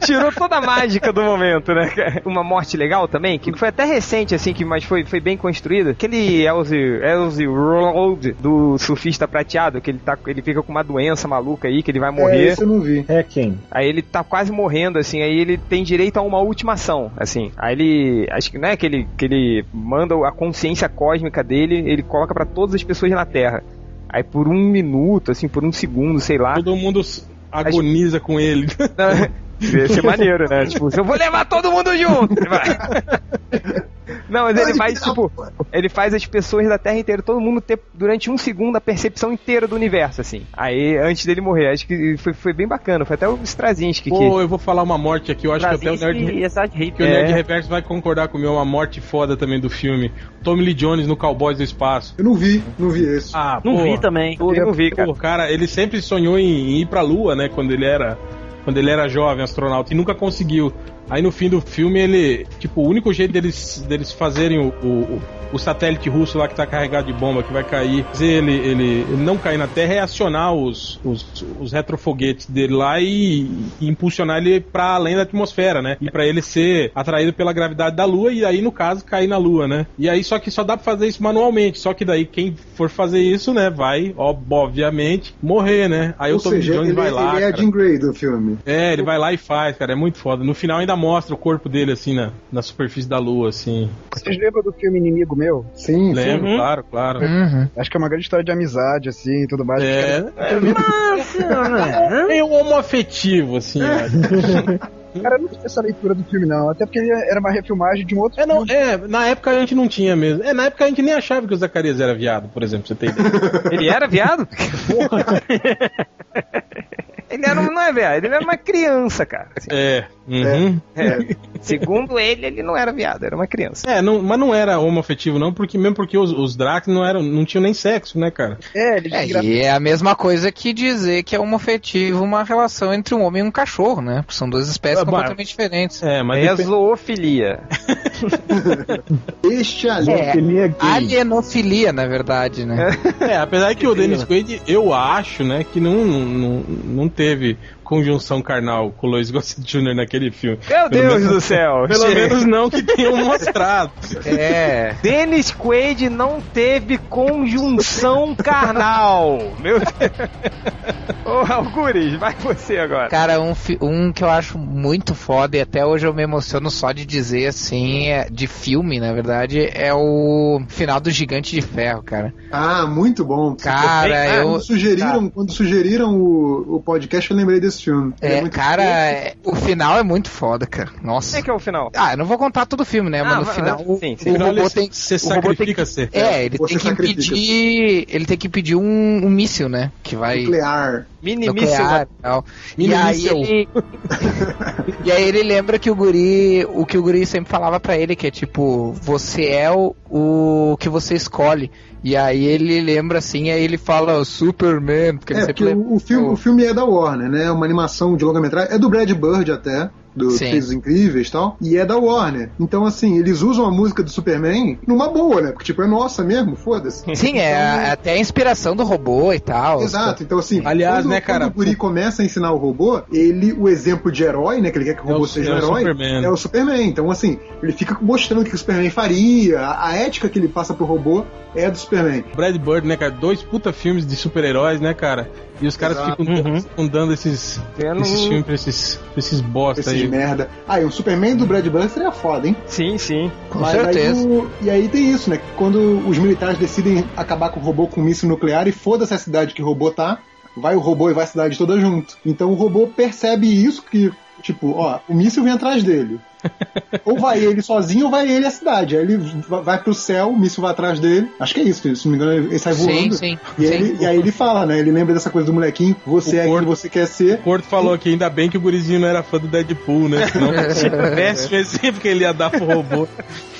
tirou toda a mágica do momento, né? Uma morte legal também, que foi até recente, assim, que, mas foi, foi bem construída. Aquele Elzy, Elzy Road do surfista prateado, que ele, tá, ele fica com uma doença maluca aí, que ele vai É, morrer. esse eu não vi. É quem? Aí ele tá quase morrendo, assim, aí ele tem direito a uma última ação, assim. Aí ele, acho que não é que ele, que ele manda a consciência cósmica dele, ele coloca pra todas as pessoas na Terra. Aí por um minuto, assim, por um segundo, sei lá. Todo mundo agoniza com ele. Ia ser maneiro, né? Tipo, eu vou levar todo mundo junto. Não, mas ele faz, tipo, ele faz as pessoas da Terra inteira, todo mundo ter durante um segundo a percepção inteira do universo, assim. Aí, antes dele morrer, acho que foi, foi bem bacana. Foi até o Straczynski que. Pô, eu vou falar uma morte aqui, eu acho que até o Nerd, e de que o É. Nerd Reverso vai concordar comigo, é uma morte foda também do filme. Tommy Lee Jones no Cowboys do Espaço. Eu não vi, não vi esse. Ah, Não pô, vi também. Eu não vi, cara. Pô, cara, ele sempre sonhou em, em ir pra Lua, né? Quando ele era. Quando ele era jovem, astronauta, e nunca conseguiu. Aí no fim do filme ele. Tipo, o único jeito deles, deles fazerem o, o, o satélite russo lá que tá carregado de bomba, que vai cair, ele, ele, ele não cair na Terra é acionar os, os, os retrofoguetes dele lá e, e impulsionar ele pra além da atmosfera, né? E pra ele ser atraído pela gravidade da Lua e aí, no caso, cair na Lua, né? E aí, só que só dá pra fazer isso manualmente. Só que daí, quem for fazer isso, né, vai, ó, obviamente, morrer, né? Aí Ou o Tommy seja, Jones ele, vai lá. ele é a. Jean Grey do filme. É, ele vai lá e faz, cara, é muito foda. No final ainda mostra o corpo dele, assim, na, na superfície da lua, assim. Vocês lembram do filme Inimigo Meu? Sim, Lembro, Uhum. claro, claro. Uhum. Acho que é uma grande história de amizade, assim, e tudo mais. É, é meio homoafetivo, assim, acho. Cara, eu não tive essa leitura do filme, não. Até porque ele era uma refilmagem de um outro É, não, filme. é, na época a gente não tinha mesmo. É, na época a gente nem achava que o Zacarias era viado, por exemplo, você tem ideia. Ele era viado? Ele era, um- não é viado, ele era uma criança, cara. assim. É, uhum. É, segundo ele, ele não era viado, era uma criança. É, não, mas não era homoafetivo, não, porque mesmo porque os, os Drax não eram, não tinham nem sexo, né, cara? É, ele É, e é a mesma coisa que dizer que é homofetivo uma relação entre um homem e um cachorro, né? Porque são duas espécies Ah, bah. completamente diferentes. É, mas É zoofilia. Este ali. É, gay. alienofilia, na verdade, né? É, apesar que o Dennis Quaid, eu acho, né, que não, não, não teve conjunção carnal com o Lois Gossett Jr. naquele filme. Meu Pelo Deus menos- do céu. Pelo menos não que tenham mostrado. É. Dennis Quaid não teve conjunção carnal. Meu Deus. Ô, Algures, vai você agora. Cara, um, um que eu acho muito foda e até hoje eu me emociono só de dizer assim, é- de filme, na verdade, é o final do Gigante de Ferro, cara. Ah, muito bom. Cara, eu- Quando sugeriram, quando sugeriram o, o podcast, eu lembrei desse filme. É, muito cara, é- o final é muito foda, cara. Nossa. Como é que é o final? Ah, eu não vou contar todo o filme, né? Ah, Mas no final, o, sim, sim. o Afinal, robô tem. se o robô tem sacrifica que, ser. é, ele Você tem que impedir. Ele tem que impedir um, um míssil, né? Que vai. Nuclear. Mini nuclear e aí ele. e aí ele lembra que o guri. O que o guri sempre falava pra ele, que é tipo, você é o, o que você escolhe. E aí ele lembra assim, aí ele fala Superman, porque ele É, sempre porque lembra. o, o filme, o filme é da Warner, né? É uma animação de longa-metragem. É do Brad Bird até. Do os Incríveis e tal. E é da Warner. Então, assim, eles usam a música do Superman numa boa, né? Porque, tipo, é nossa mesmo, foda-se. Sim, é a- até a inspiração do robô e tal. Exato, então assim, Aliás, quando, né, cara, quando o Guri começa a ensinar o robô, ele, o exemplo de herói, né, que ele quer que o É robô o- seja é um o herói, Superman. é o Superman. Então, assim, ele fica mostrando o que o Superman faria, a, a ética que ele passa pro robô é do Superman. Brad Bird, né, cara? Dois puta filmes de super-heróis, né, cara? E os caras Exato. ficam, Uhum. ficam dando esses, esses filmes pra esses, pra esses bosta Esses aí. merda. Ah, e um Superman do Brad Bird seria foda, hein? Sim, sim. Com Mas certeza. Aí o- e aí tem isso, né? Quando os militares decidem acabar com o robô com um míssil nuclear e foda-se a cidade que o robô tá, vai o robô e vai a cidade toda junto. Então o robô percebe isso, que, tipo, ó, o míssil vem atrás dele. ou vai ele sozinho ou vai ele a cidade. Aí ele va- vai pro céu, o míssil vai atrás dele. Acho que é isso, se não me engano, ele sai Sim, voando. sim. E, sim. ele- e aí ele fala, né? Ele lembra dessa coisa do molequinho, você O é quem corpo- você quer ser. O Corto falou que ainda bem que o gurizinho não era fã do Deadpool, né? Senão, péssimo exemplo que ele ia dar pro robô.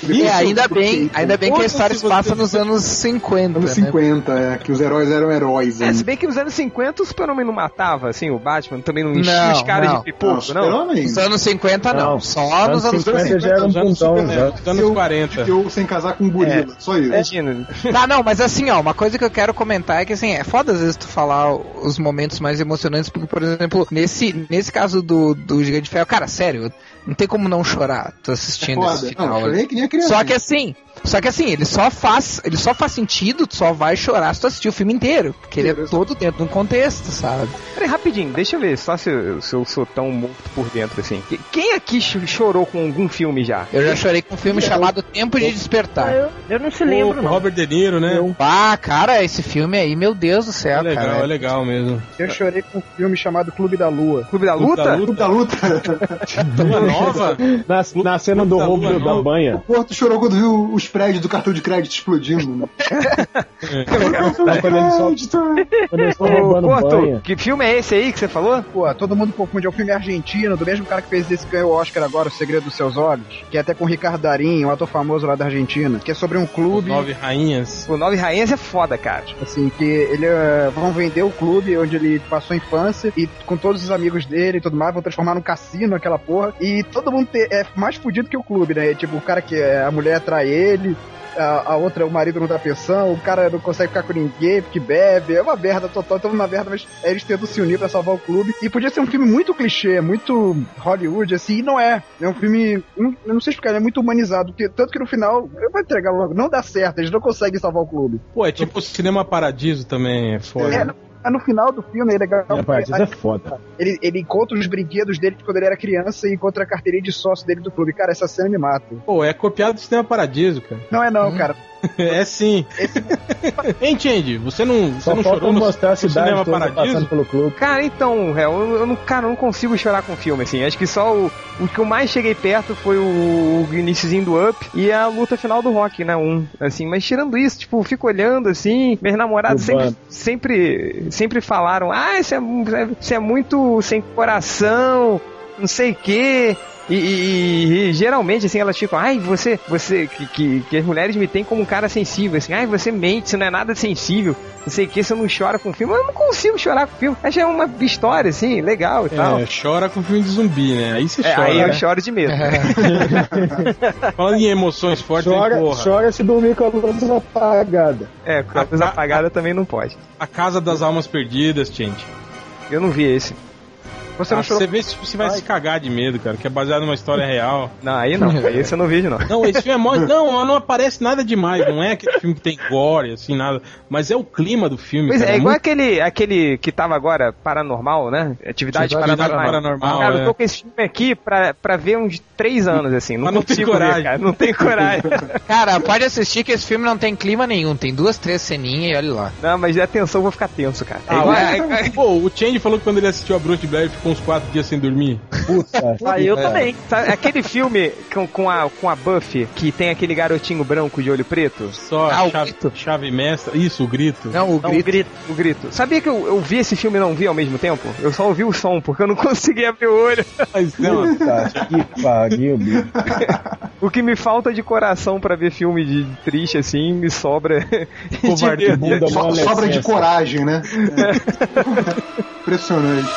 É, ainda bem, ainda bem que a história se você. passa nos anos 50, Anos né? 50, é, que os heróis eram heróis. É, se bem que nos anos 50 o Super-Homem não matava, assim, o Batman também não enchia Não, os caras não. de pipoco, não? Nos anos 50 não, Não. só nos anos 50 50. já era um é, já. nos anos Eu- 40. Eu sem casar com um gorila, só isso. Imagina. Tá, não, mas assim, ó, uma coisa que eu quero comentar é que assim, é foda às vezes tu falar os momentos mais emocionantes, porque, por exemplo, nesse, nesse caso do, do Gigante de Ferro, cara, sério, não tem como não chorar tu assistindo Foda. esse Não, final. eu chorei que nem a criança. Só que assim, só que assim, ele só faz, ele só faz sentido, tu só vai chorar se tu assistir o filme inteiro, porque ele é todo dentro de um contexto, sabe? Peraí, rapidinho, deixa eu ver só se eu, se eu sou tão morto por dentro assim. Que- Quem aqui ch- chorou com algum filme já? Eu já chorei com um filme chamado Tempo de Despertar. Eu, eu não se O lembro, não. Robert De Niro, né? Ah, cara, esse filme aí, meu Deus do É céu, legal, cara. é legal mesmo. Eu chorei com um filme chamado Clube da Lua. Clube da Clube Luta? da Clube da luta. Lua nova? Na, na cena do Puta, roubo da nova. banha. O Porto chorou quando viu os prédios do cartão de crédito explodindo. né? Não, quando eles estão quando eles estão Ô, roubando Porto, banha. que filme é esse aí que você falou? Pô, todo mundo confunde. É um filme argentino, do mesmo cara que fez esse que ganhou o Oscar agora, O Segredo dos Seus Olhos. Que é até com o Ricardo Darim, um ator famoso lá da Argentina. Que é sobre um clube. Nove rainhas. O Nove Rainhas é foda, cara. Assim, que ele eh, vão vender o clube onde ele passou a infância e com todos os amigos dele e tudo mais, vão transformar num cassino aquela porra. E todo mundo te- é mais fudido que o clube, né? Tipo, o cara que é, a mulher trai ele, a, a outra, o marido não dá pensão, o cara não consegue ficar com ninguém porque bebe. É uma merda total, então uma merda, mas eles tentam se unir pra salvar o clube. E podia ser um filme muito clichê, muito Hollywood, assim, e não é. É um filme, hum, eu não sei explicar, é muito humanizado, porque, tanto que no final, eu vou entregar logo, não dá certo, eles não conseguem salvar o clube. Pô, é tipo o Cinema Paradiso também, é foda. É, no, é no final do filme, é legal. A partida é foda. Ele, ele encontra os brinquedos dele de quando ele era criança e encontra a carteirinha de sócio dele do clube. Cara, essa cena me mata. Pô, é copiado do Cinema Paradiso, cara. Não é não, cara. É sim. Change? Você não, você Só não falta chorou no, mostrar a no cidade Cinema toda Paradiso? passando pelo clube. Cara, então, réu, eu, eu não, cara, eu não consigo chorar com filme, assim. Acho que só o, o que eu mais cheguei perto foi o, o iniciozinho do Up e a luta final do Rock, né? Um, assim. Mas tirando isso, tipo, fico olhando, assim, meus namorados Do sempre, sempre, sempre falaram, ah, isso é, isso é muito sem coração, não sei o quê. E, e- e geralmente, assim, elas ficam, ai, você, você, que, que, que as mulheres me têm como um cara sensível, assim, ai, você mente, você não é nada sensível, não sei o que, você não chora com filme. Eu não consigo chorar com filme. Acho que é uma história, assim, legal e tal. É, chora com filme de zumbi, né? Aí você É, chora. aí eu né? choro de medo. Falando em emoções fortes, aí, Chora, porra. chora se dormir com a luz apagada. É, com a luz apagada também não pode. A Casa das Almas Perdidas, gente. Eu não vi esse. Você Ah, não chorou? você vê se você vai se cagar de medo, cara, que é baseado numa história real. Não, aí não. Esse eu não vejo, não. Não, esse filme é mó... Não, não aparece nada demais. Não é aquele filme que tem gore, assim, nada. Mas é o clima do filme. Pois cara, é, é igual muito- aquele, aquele que tava agora paranormal, né? Atividade, Atividade paranormal. Paranormal, Cara, eu é. tô com esse filme aqui pra, pra ver uns três anos, assim. Não Mas não tem consigo ver, coragem. cara. Não tem coragem. Cara, pode assistir que esse filme não tem clima nenhum. Tem duas, três ceninhas e olha lá. não, mas atenção, eu vou ficar tenso, cara. É Ah, igual- ué, é- é- Pô, o Change falou que quando ele assistiu a Bruxa de Blair ficou uns quatro dias sem dormir. Puta. Ah, eu também. Sabe, aquele filme com, com, a, com a Buffy, que tem aquele garotinho branco de olho preto? Só Ah, chave, chave mestra. Isso, o grito. Não, o Não, grito. o grito. O grito. Sabia que eu, eu vi esse filme e não vi ao mesmo tempo? Eu só ouvi o som, porque eu não consegui abrir o olho. Mas, não, Puta que pariu, bicho. O que me falta de coração pra ver filme de triste assim, me sobra de Covarde, medo. bunda So- sobra de coragem, né? É. Impressionante.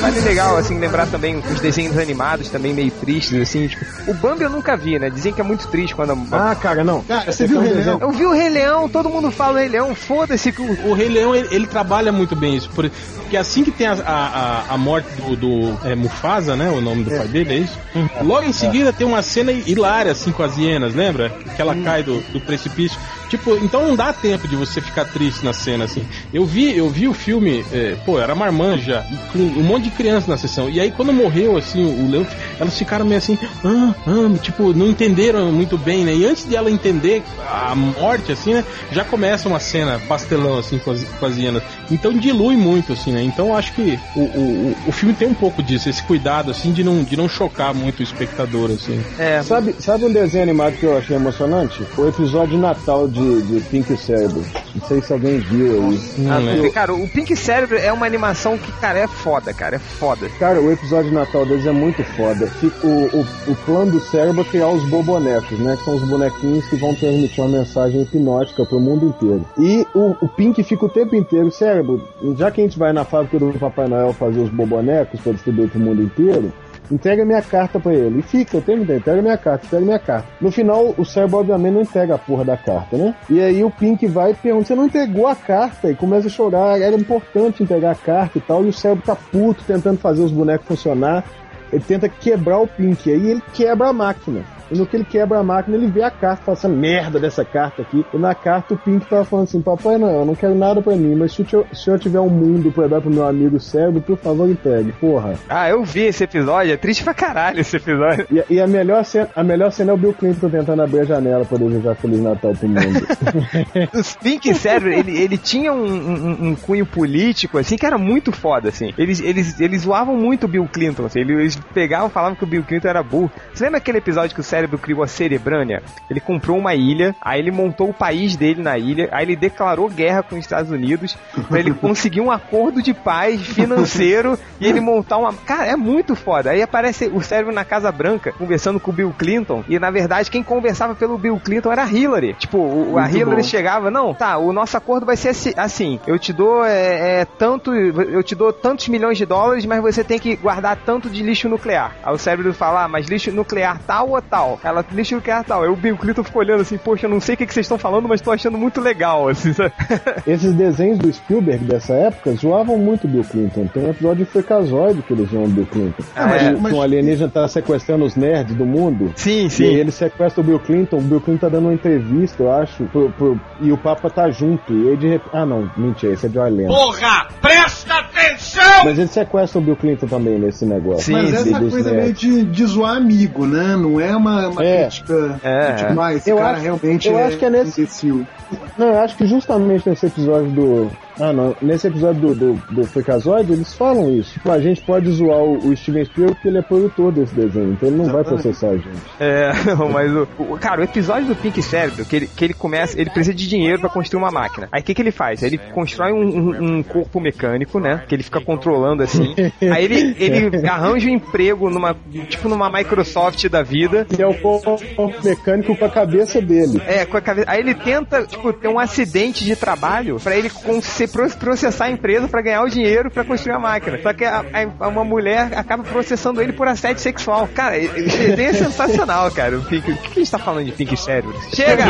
Mas é legal, assim, lembrar também os desenhos animados também meio tristes, assim, tipo, o Bambi eu nunca vi, né? Dizem que é muito triste quando a... Ah, cara, não. Cara, você viu o Rei Leão? Eu vi o Rei Leão, todo mundo fala o Rei Leão, foda-se que o... O Rei Leão, ele, ele trabalha muito bem isso. por- Porque assim que tem a, a, a- morte do, do é, Mufasa, né? O nome do pai dele, é isso? Logo em seguida tem uma cena hilária, assim, com as hienas, lembra? Que ela cai do, do precipício. Tipo, então não dá tempo de você ficar triste na cena, assim. Eu vi, eu vi o filme, é, pô, era marmanja, com um monte de criança na sessão. E aí quando morreu, assim, o Leão, elas ficaram meio assim, ah, ah, tipo, não entenderam muito bem, né? E antes de ela entender a morte, assim, né? Já começa uma cena pastelão, assim, com as, com as hienas. Então dilui muito, assim, né? Então eu acho que o, o, o- filme tem um pouco disso, esse cuidado, assim, de não, de não chocar muito o espectador, assim. É, Sabe, sabe um desenho animado que eu achei emocionante? O episódio de Natal de, de Pink Cérebro. Não sei se alguém viu aí. Não ah, lembro. cara, o Pink Cérebro é uma animação que, cara, é foda, cara, é foda. Cara, o episódio de Natal deles é muito foda. Fica- O, o, o plano do cérebro é criar os bobonecos, né? Que são os bonequinhos que vão transmitir uma mensagem hipnótica pro mundo inteiro. E o, o Pink fica o tempo inteiro, cérebro, já que a gente vai na fábrica do Papai Noel fazer os bobonecos pra distribuir pro mundo inteiro, entrega minha carta pra ele. E fica, o tempo inteiro, entrega minha carta, entrega minha carta. No final, o cérebro obviamente não entrega a porra da carta, né? E aí o Pink vai e pergunta, você não entregou a carta? E começa a chorar, era importante entregar a carta e tal, e o cérebro tá puto tentando fazer os bonecos funcionar. Ele tenta quebrar o Pink, aí ele quebra a máquina. E no que ele quebra a máquina, ele vê a carta, fala essa merda dessa carta aqui. E na carta o Pink tava falando assim, Papai Noel, eu não quero nada pra mim, mas se o senhor- se senhor tiver um mundo pra dar pro meu amigo cérebro, por favor, entregue. Porra. Ah, eu vi esse episódio, é triste pra caralho esse episódio. E, e a, melhor cena, a melhor cena é o Bill Clinton tentando abrir a janela pra desejar Feliz Natal pro mundo. O Pink Cérebro, ele, ele tinha um, um- um cunho político, assim, que era muito foda, assim. Eles, eles, eles zoavam muito o Bill Clinton, assim. Eles pegavam e falavam que o Bill Clinton era burro. Você lembra aquele episódio que o cérebro criou a Cerebrânia? Ele comprou uma ilha, aí ele montou o país dele na ilha, aí ele declarou guerra com os Estados Unidos pra ele conseguir um acordo de paz financeiro e ele montar uma... Cara, é muito foda. Aí aparece o cérebro na Casa Branca conversando com o Bill Clinton e, na verdade, quem conversava pelo Bill Clinton era a Hillary. Tipo, o, a Hillary bom. chegava, não, tá, o nosso acordo vai ser assim, assim, eu te dou é, é, tanto, eu te dou tantos milhões de dólares, mas você tem que guardar tanto de lixo nuclear. Aí o cérebro fala, ah, mas lixo nuclear tal ou tal? Ela, lixo nuclear tal. Aí o Bill Clinton ficou olhando assim, poxa, eu não sei o que, que vocês estão falando, mas tô achando muito legal, assim, sabe? Esses desenhos do Spielberg dessa época zoavam muito o Bill Clinton. Tem um episódio de Freakazoid que eles zoam o Bill Clinton. Ah, mas- Que mas- Um alienígena tá sequestrando os nerds do mundo. Sim, E sim. ele sequestra o Bill Clinton, o Bill Clinton tá dando uma entrevista, eu acho, pro- pro- e o Papa tá junto. E aí de repente. Ah não, mentira, esse é Joy Leno. Porra, presta atenção! Mas ele sequestra o Bill Clinton também nesse negócio. Sim, Mas sim, essa coisa nerds. meio de, de zoar amigo, né? Não é uma, uma É. crítica. É, esse Eu cara acho- realmente eu é, acho que é nesse- imbecil. Não, eu acho que justamente nesse episódio do. Ah, não. Nesse episódio do, do, do Freakazoid, eles falam isso. Tipo, a gente pode zoar o, o Steven Spielberg porque ele é produtor desse desenho, então ele não vai processar a gente. É, não, mas o, o- Cara, o episódio do Pink Cérebro, que ele, que ele começa. Ele precisa de dinheiro pra construir uma máquina. Aí o que, que ele faz? Ele constrói um, um- um corpo mecânico, né? Que ele fica controlando assim. Aí ele, ele arranja um emprego numa. Tipo numa Microsoft da vida. Que é o corpo mecânico com a cabeça dele. É, com a cabeça. Aí ele tenta, tipo, ter um acidente de trabalho pra ele você pro- processar a empresa pra ganhar o dinheiro pra construir a máquina. Só que a- a- uma mulher acaba processando ele por assédio sexual. Cara, desenho é sensacional, cara. O, Pink, o que a gente tá falando de Pink Cérebro? Chega!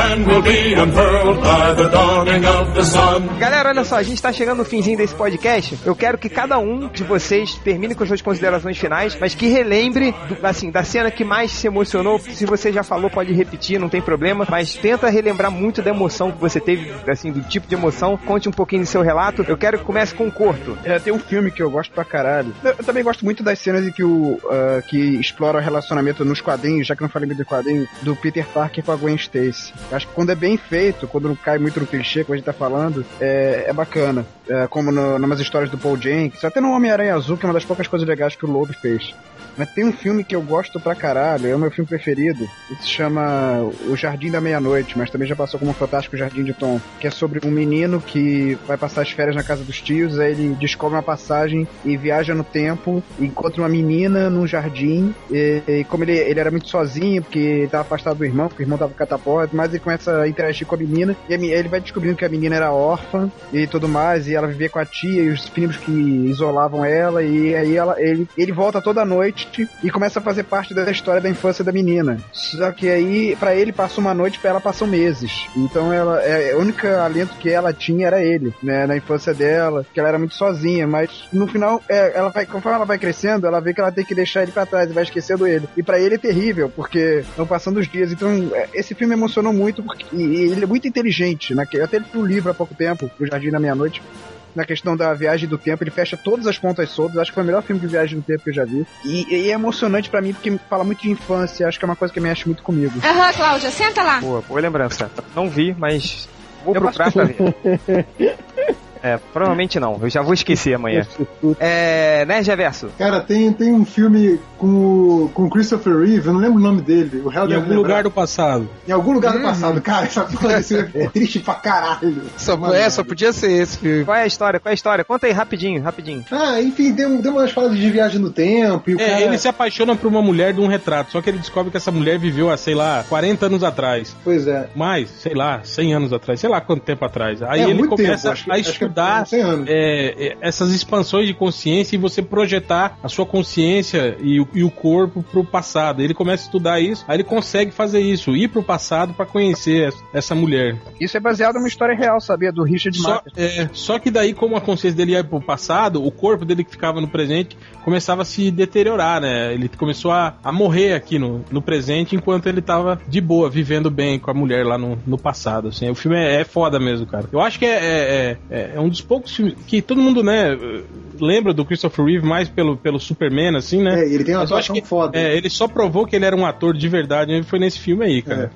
Galera, olha só, a gente tá chegando no finzinho desse podcast. Eu quero que cada um de vocês termine com suas considerações finais, mas que relembre, do- assim, da cena que mais se emocionou. Se você já falou, pode repetir, não tem problema, mas tenta relembrar muito da emoção que você teve, assim, do tipo de emoção. Conte um pouquinho do seu relato. Eu quero que comece com o Corto. É, tem um filme que eu gosto pra caralho. Eu, eu também gosto muito das cenas em que o ah, que explora o relacionamento nos quadrinhos, já que eu não falei muito do quadrinho, do Peter Parker com a Gwen Stacy. Eu Acho que quando é bem feito, quando não cai muito no clichê, como a gente tá falando, é, é bacana. É, como no, histórias do Paul Jenkins, até no Homem-Aranha Azul, que é uma das poucas coisas legais que o Loeb fez. Mas tem um filme que eu gosto pra caralho, é o meu filme preferido. Ele se chama O Jardim da Meia-Noite, mas também já passou como Fantástico Jardim de Tom. Que é sobre um menino que vai passar as férias na casa dos tios, aí ele descobre uma passagem e viaja no tempo, encontra uma menina num jardim. E, e como ele, ele era muito sozinho, porque ele tava afastado do irmão, porque o irmão tava com catapora, mas ele começa a interagir com a menina, e ele vai descobrindo que a menina era órfã e tudo mais, e ela vivia com a tia e os primos que isolavam ela, e aí ela, ele, ele volta toda noite e começa a fazer parte da história da infância da menina. Só que aí, pra ele, passa uma noite, pra ela passam meses. Então ela, é, o único alento que ela tinha era ele, né, na infância dela, que ela era muito sozinha, mas no final, é, ela vai, conforme ela vai crescendo, ela vê que ela tem que deixar ele pra trás e vai esquecendo ele. E pra ele é terrível, porque estão passando os dias. Então, é, esse filme emocionou muito, porque e- e ele é muito inteligente, né, eu até li um livro há pouco tempo, O Jardim da Meia-Noite, na questão da viagem do tempo, ele fecha todas as pontas soltas. Acho que foi o melhor filme de viagem do tempo que eu já vi. E, e é emocionante pra mim porque fala muito de infância. Acho que é uma coisa que mexe muito comigo. Aham, Cláudia, senta lá. Boa, boa lembrança. Não vi, mas vou Eu procurar pra ver. É, provavelmente não. Eu já vou esquecer amanhã. É, né, Geverso? Cara, tem, tem um filme com o com Christopher Reeve, eu não lembro o nome dele. O réu Em algum lembrar. lugar do passado. Em algum lugar do passado, cara, essa porra desse é triste pra caralho. Só, Mano, é, só podia ser esse filme. Qual é a história? Qual é a história? Conta aí rapidinho, rapidinho. Ah, enfim, tem, um- tem umas falas de viagem no tempo e o É, cara... ele se apaixona por uma mulher de um retrato, só que ele descobre que essa mulher viveu há, sei lá, 40 anos atrás. Pois é. Mais, sei lá, 100 anos atrás, sei lá quanto tempo atrás. Aí É, ele muito começa tempo, a é estudar 100 anos. é, é, essas expansões de consciência e você projetar a sua consciência e, o- e o corpo pro passado. Ele começa a estudar isso, aí ele consegue fazer isso, ir pro passado pra conhecer essa- mulher. Isso é baseado numa história real, sabia? Do Richard Só, Martin. é, só que daí, como a consciência dele ia pro passado, o corpo dele que ficava no presente começava a se deteriorar, né? Ele começou a, a morrer aqui no, no presente enquanto ele tava de boa, vivendo bem com a mulher lá no, no passado. Assim. O filme é, é foda mesmo, cara. Eu acho que é, é, é- é um dos poucos filmes que todo mundo, né, lembra do Christopher Reeve mais pelo, pelo Superman, assim, né? É, ele tem uma Mas eu acho atuação que, foda. É, ele só provou que ele era um ator de verdade, né? foi nesse filme aí, cara.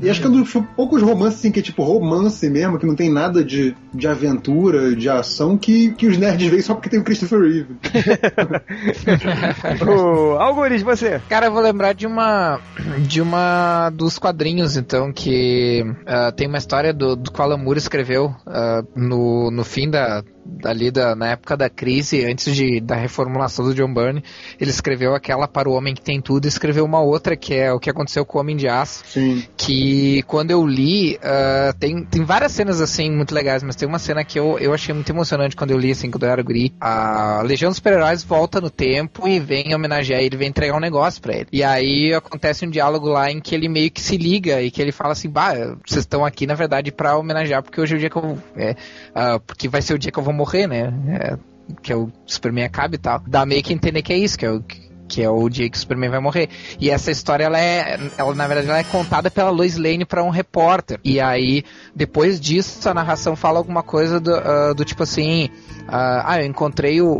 E acho que é um dos poucos romances, assim, que é tipo romance mesmo, que não tem nada de, de aventura, de ação, que, que os nerds veem só porque tem o Christopher Reeve. Ô, Algures, você. Cara, eu vou lembrar de uma de uma dos quadrinhos, então, que ah, tem uma história do, do que o Alan Moore escreveu ah, no, no fim da ali da, na época da crise, antes de, da reformulação do John Byrne, ele escreveu aquela para o Homem que Tem Tudo e escreveu uma outra que é o que aconteceu com o Homem de Aço, Sim. que quando eu li, ah, tem, tem várias cenas assim muito legais, mas tem uma cena que eu, eu achei muito emocionante quando eu li, assim, quando eu era guri. A Legião dos Super-Heróis volta no tempo e vem homenagear ele, vem entregar um negócio pra ele. E aí acontece um diálogo lá em que ele meio que se liga e que ele fala assim, bah, vocês estão aqui na verdade pra homenagear porque hoje é o dia que eu... É, ah, porque vai ser o dia que eu vou morrer, né? É, que é o Superman acaba e tal. Dá meio que entender que é isso, que é o que é o dia que o Superman vai morrer. E essa história, ela é, ela, na verdade, ela é contada pela Lois Lane para um repórter. E aí, depois disso, a narração fala alguma coisa do, ah, do tipo assim, ah, ah, eu encontrei o,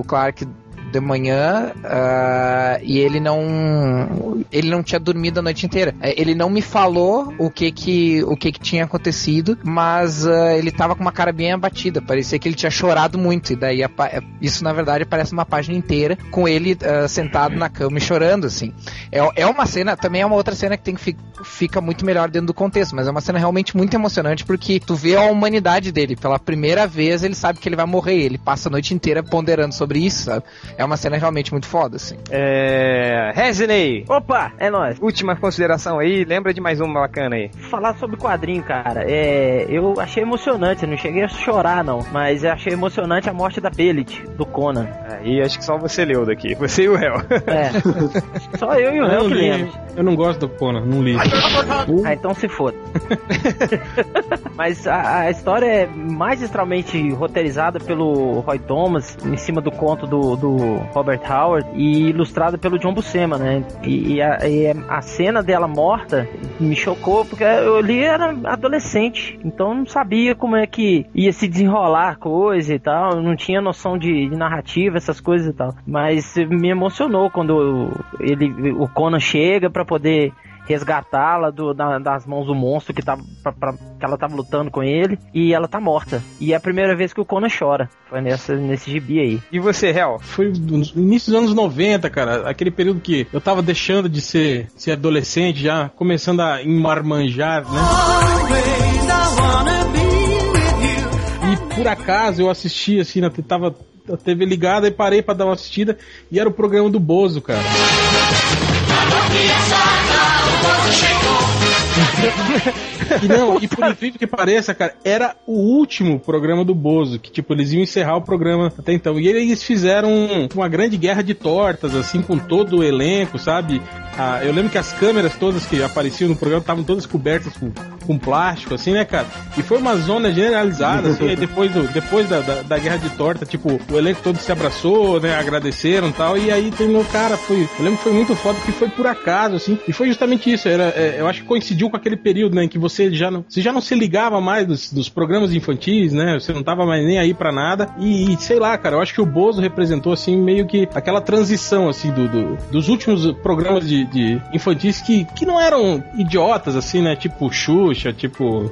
o Clark de manhã ah, e ele não ele não tinha dormido a noite inteira. É, ele não me falou o que que o que que tinha acontecido mas ah, ele tava com uma cara bem abatida. Parecia que ele tinha chorado muito e daí apa- é, isso na verdade parece uma página inteira com ele ah, sentado na cama e chorando assim. É, é uma cena também é uma outra cena que tem que fi- fica muito melhor dentro do contexto mas é uma cena realmente muito emocionante porque tu vê a humanidade dele. Pela primeira vez ele sabe que ele vai morrer. Ele passa a noite inteira ponderando sobre isso sabe é uma cena realmente muito foda, assim. É. Resinei! Opa, é nóis. Última consideração aí, lembra de mais uma bacana aí. Falar sobre quadrinho, cara, é, eu achei emocionante, não cheguei a chorar não, mas eu achei emocionante a morte da Belit, do Conan. Aí acho que só você leu daqui. Você e o réu. É. Só eu e o não que lemos. eu não gosto do Conan, não li. Ah, então se foda. Mas a, a história é magistralmente roteirizada pelo Roy Thomas, em cima do conto do, do Robert Howard, e ilustrada pelo John Buscema, né? E, e a, e a cena dela morta me chocou, porque eu li era adolescente, então não sabia como é que ia se desenrolar a coisa e tal, não tinha noção de, de narrativa, essas coisas e tal. Mas me emocionou quando ele, o Conan chega pra poder resgatá-la da- das mãos do monstro que, tava, pra- pra- que ela tava lutando com ele e ela tá morta. E é a primeira vez que o Conan chora. Foi nessa, nesse gibi aí. E você, réu? Foi no início dos anos 90, cara. Aquele período que eu tava deixando de ser, ser adolescente, já começando a enmarmanjar, né? E por acaso eu assisti assim, na, tava a TV ligada e parei pra dar uma assistida e era o programa do Bozo, cara. E não, e por incrível que pareça, cara, era o último programa do Bozo, que tipo, eles iam encerrar o programa até então. E eles fizeram uma grande guerra de tortas, assim, com todo o elenco, sabe? Ah, eu lembro que as câmeras todas que apareciam no programa estavam todas cobertas com, com plástico, assim, né, cara? E foi uma zona generalizada, assim, aí depois, do, depois da, da, da guerra de torta, tipo, o elenco todo se abraçou, né, agradeceram e tal, e aí terminou, cara, foi, eu lembro que foi muito foda, porque foi por acaso, assim, e foi justamente isso, era, é, eu acho que coincidiu com aquele período, né, em que você já não, você já não se ligava mais dos, dos programas infantis, né, você não tava mais nem aí pra nada, e, e sei lá, cara, eu acho que o Bozo representou, assim, meio que aquela transição, assim, do, do- dos últimos programas de, de infantis que, que não eram idiotas, assim, né, tipo Xuxa, tipo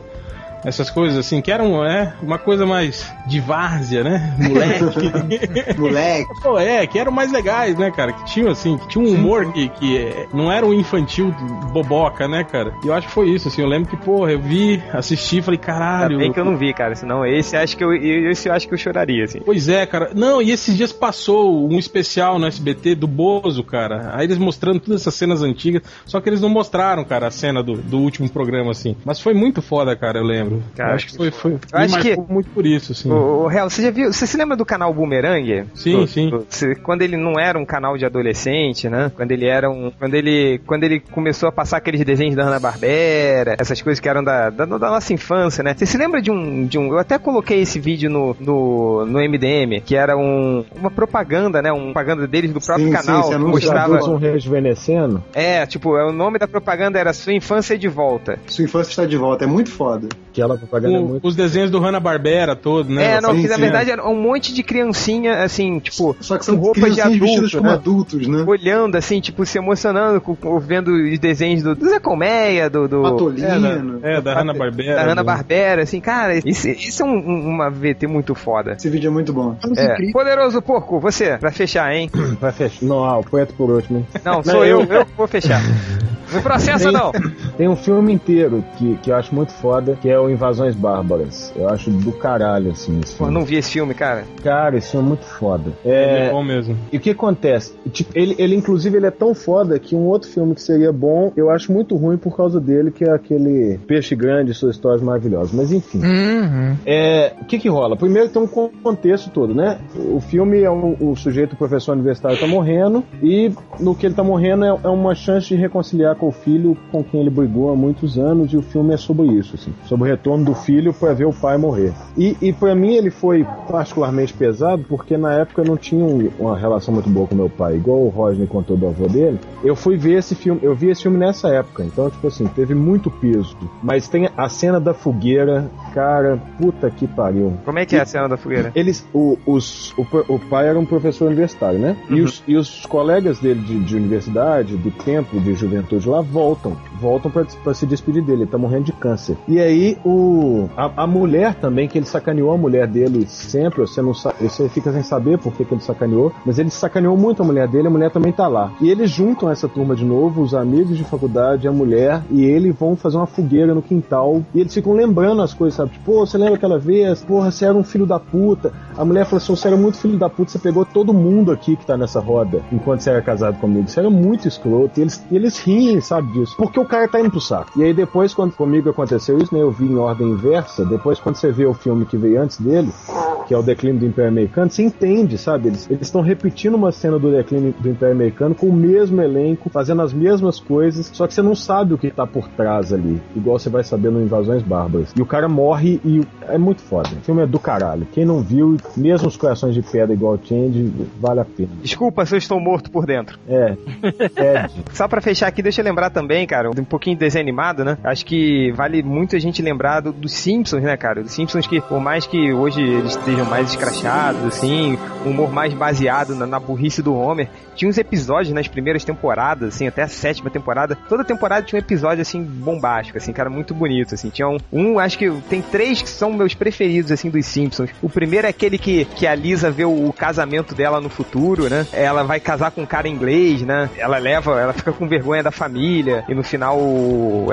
essas coisas assim, que eram é, uma coisa mais de várzea, né? Moleque. Moleque. Pô, é, que eram mais legais, né, cara? Que tinham, assim, que tinha um humor que, que é, não era um infantil boboca, né, cara? E eu acho que foi isso, assim. Eu lembro que, porra, eu vi, assisti, falei, caralho. Ainda bem que eu não vi, cara. Senão esse acho que eu, esse eu acho que eu choraria, assim. Pois é, cara. Não, e esses dias passou um especial no SBT do Bozo, cara. Aí eles mostrando todas essas cenas antigas. Só que eles não mostraram, cara, a cena do, do último programa, assim. Mas foi muito foda, cara, eu lembro. Cara, eu acho que foi. foi acho que- muito por isso, assim. O, o Real, você já viu? Você se lembra do canal Boomerang? Sim, Do- sim. do- se- quando ele não era um canal de adolescente, né? Quando ele era um. Quando ele, quando ele começou a passar aqueles desenhos da Hanna Barbera, essas coisas que eram da, da, da nossa infância, né? Você se lembra de um, de um. Eu até coloquei esse vídeo no, no, no MDM, que era um, uma propaganda, né? Uma propaganda deles do próprio Sim, sim, canal. anúncio mostrava. Um rejuvenescendo. É, tipo, é, o nome da propaganda era Sua Infância de Volta. Sua infância está de volta, é muito foda. Aquela propaganda é Com muito. os desenhos do Hanna-Barbera todo, né? é, não, sim, que na sim, verdade era um monte de criancinha, assim, tipo, Só que com são de vestidas adulto, como né? adultos, né? olhando assim, tipo, se emocionando, com, com- vendo os desenhos do, do Zé Colmeia, do. do Patolino. É, da Hanna-Barbera. da né? Hanna-Barbera, assim, cara, isso, isso é um- um- uma VT muito foda. Esse vídeo é muito bom. É. Poderoso Porco, você, pra fechar, hein? Vai fechar. Não, ah, o poeta por último. hein? Não, sou eu, eu que vou fechar. Não processa, não. Tem um filme inteiro que, que eu acho muito foda, que é o Invasões Bárbaras. Eu acho do caralho, assim, esse Pô, filme. não vi esse filme, cara. Cara, esse filme é muito foda. É É, bom mesmo. E o que acontece? Tipo, ele, ele, inclusive, ele é tão foda que um outro filme que seria bom, eu acho muito ruim por causa dele, que é aquele Peixe Grande e suas histórias maravilhosas. Mas enfim. Uhum. É, o que que rola? Primeiro tem um con- contexto todo, né? O filme é um, o sujeito, o professor universitário, tá morrendo e no que ele tá morrendo é, é uma chance de reconciliar com o filho com quem ele brigou há muitos anos e o filme é sobre isso, assim, sobre o retorno do filho para ver o pai morrer. E, e para mim ele foi particularmente pesado porque na época eu não tinha um- uma relação muito boa com meu pai, igual o Rodney contou do avô dele. Eu fui ver esse filme, eu vi esse filme nessa época, então tipo assim, teve muito peso. Mas tem a cena da fogueira, cara, puta que pariu. Como é que é a cena da fogueira? Eles, o, os, o, o pai era um professor universitário, né? E, os, e os colegas dele de, de universidade, do tempo de juventude lá, voltam. Voltam pra se despedir dele. Ele tá morrendo de câncer. E aí, o, a, a mulher também, que ele sacaneou a mulher dele sempre, você não você fica sem saber por que, que ele sacaneou, mas ele sacaneou muito a mulher dele, a mulher também tá lá. E eles juntam essa turma de novo, os amigos de faculdade, a mulher e ele vão fazer uma fogueira no quintal e eles ficam lembrando as coisas, sabe? Tipo, você lembra aquela vez? Porra, você era um filho da puta. A mulher falou assim: você era muito filho da puta, você pegou todo mundo aqui que tá nessa roda enquanto você era casado comigo. Você era muito escroto. E eles, e eles riem, sabe disso? Porque o cara tá indo pro saco. E aí depois, quando comigo aconteceu isso, né? Eu vi em ordem inversa. Depois, quando você vê o filme que veio antes dele, que é o declínio do Império Americano, você entende, sabe? Eles estão repetindo uma cena do declínio do Império Americano com o mesmo elenco, fazendo as mesmas coisas, só que você não sabe o que tá por trás ali, igual você vai saber no Invasões Bárbaras. E o cara morre e é muito foda. O filme é do caralho. Quem não viu, mesmo os corações de pedra igual o Change, vale a pena. Desculpa se eu estou morto por dentro. É, Ed. Só pra fechar aqui, deixa eu lembrar também, cara, um pouquinho de desenho animado, né? Acho que vale muito a gente lembrar do- dos Simpsons, né, cara? Dos Simpsons que, por mais que hoje eles estejam mais escrachados, assim, um humor mais baseado na, na burrice do Homer, tinha uns episódios nas primeiras temporadas, assim, até a sétima temporada. Toda temporada tinha um episódio, assim, bombástico, assim, cara, muito bonito, assim. Tinha um, um, acho que tem três que são meus preferidos, assim, dos Simpsons. O primeiro é aquele que, que a Lisa vê o, o casamento dela no futuro, né? Ela vai casar com um cara inglês, né? Ela leva, ela fica com vergonha da família e no final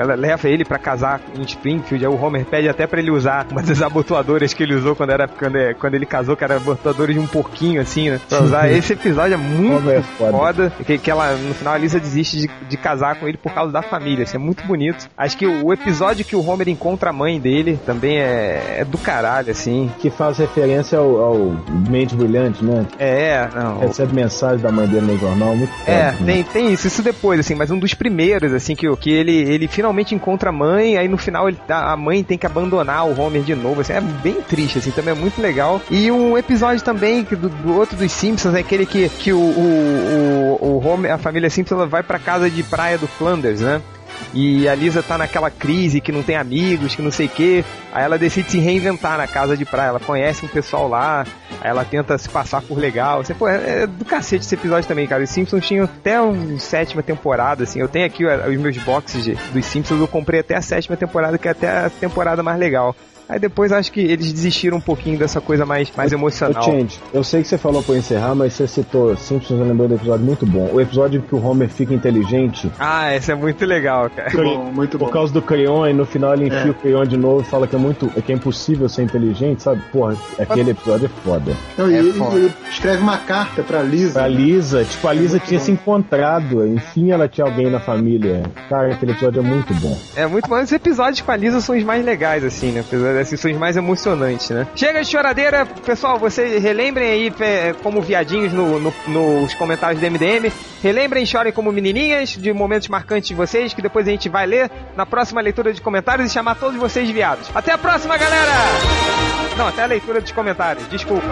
ela leva ele pra casar em Springfield. O Homer pede até pra ele usar uma das abotoadoras que ele usou quando era quando, é- quando ele casou, que era abotoadoras de um porquinho assim, né? Pra usar. Esse episódio é muito é foda. foda. Que, que ela, no final, a Lisa desiste de, de casar com ele por causa da família. Isso é muito bonito. Acho que o, o episódio que o Homer encontra a mãe dele também é, é do caralho, assim. Que faz referência ao, ao Mente Brilhante, né? É, não. Recebe mensagem da mãe dele no jornal, muito foda. É, né? tem, tem isso, isso depois, assim, mas um dos primeiros, assim, que, que ele, ele finalmente encontra a mãe, aí no final ele, tá- a mãe tem que abandonar o Homer de novo, assim, é bem triste, assim, também é muito legal. E um episódio também do, do outro dos Simpsons é aquele que, que o, o, o, o Homer, a família Simpson vai pra casa de praia do Flanders, né? E a Lisa tá naquela crise que não tem amigos, que não sei o que. Aí ela decide se reinventar na casa de praia. Ela conhece um pessoal lá, ela tenta se passar por legal. Você, pô, é, é do cacete esse episódio também, cara. Os Simpsons tinham até a sétima temporada, assim. Eu tenho aqui os meus boxes de- dos Simpsons, eu comprei até a sétima temporada, que é até a temporada mais legal. Aí depois acho que eles desistiram um pouquinho dessa coisa mais, mais emocional. Change, eu sei que você falou pra eu encerrar, mas você citou Simpsons, eu lembrei do episódio muito bom. O episódio que o Homer fica inteligente Ah, esse é muito legal, cara. Muito bom, muito por bom. causa do Creon, e no final ele enfia É. o Creon de novo e fala que é muito. que é impossível ser inteligente, sabe? Porra, aquele episódio é foda. Não, e É ele, foda. ele escreve uma carta pra Lisa. A Lisa, tipo, a Lisa muito tinha bom. se encontrado, enfim ela tinha alguém na família. Cara, aquele episódio é muito bom. É muito bom. Os episódios com a Lisa são os mais legais, assim, né? Apesar assim, são os mais emocionantes, né? Chega de choradeira, pessoal. Vocês relembrem aí é, como viadinhos no- no- nos comentários do MDM. Relembrem chorem como menininhas de momentos marcantes de vocês, que depois a gente vai ler na próxima leitura de comentários e chamar todos vocês viados. Até a próxima, galera! Não, até a leitura dos comentários. Desculpa.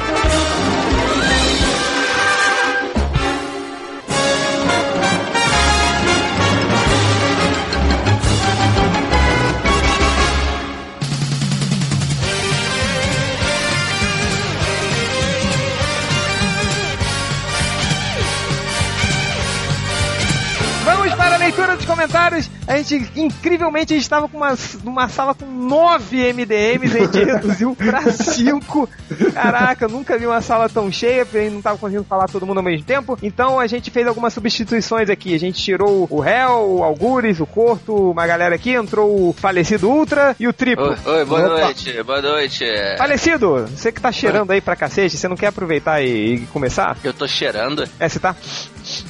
Dos comentários. A gente, incrivelmente, a gente estava com uma, uma sala com nove MDMs, a gente reduziu para cinco. Caraca, eu nunca vi uma sala tão cheia, porque a gente não estava conseguindo falar todo mundo ao mesmo tempo. Então a gente fez algumas substituições aqui. A gente tirou o Hell, o Algures, o Corto, uma galera aqui, entrou o falecido Ultra e o Triplo. Oi, oi, boa Opa. noite, boa noite. Falecido, você que tá cheirando aí pra cacete, você não quer aproveitar e, e começar? Eu tô cheirando. É, você tá?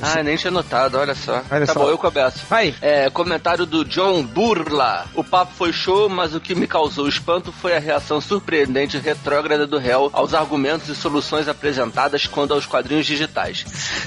Ah, nem tinha notado, olha só. Olha tá só. bom, eu começo. Vai. É, comentário do John Burla. O papo foi show, mas o que me causou espanto foi a reação surpreendente e retrógrada do réu aos argumentos e soluções apresentadas quando aos quadrinhos digitais.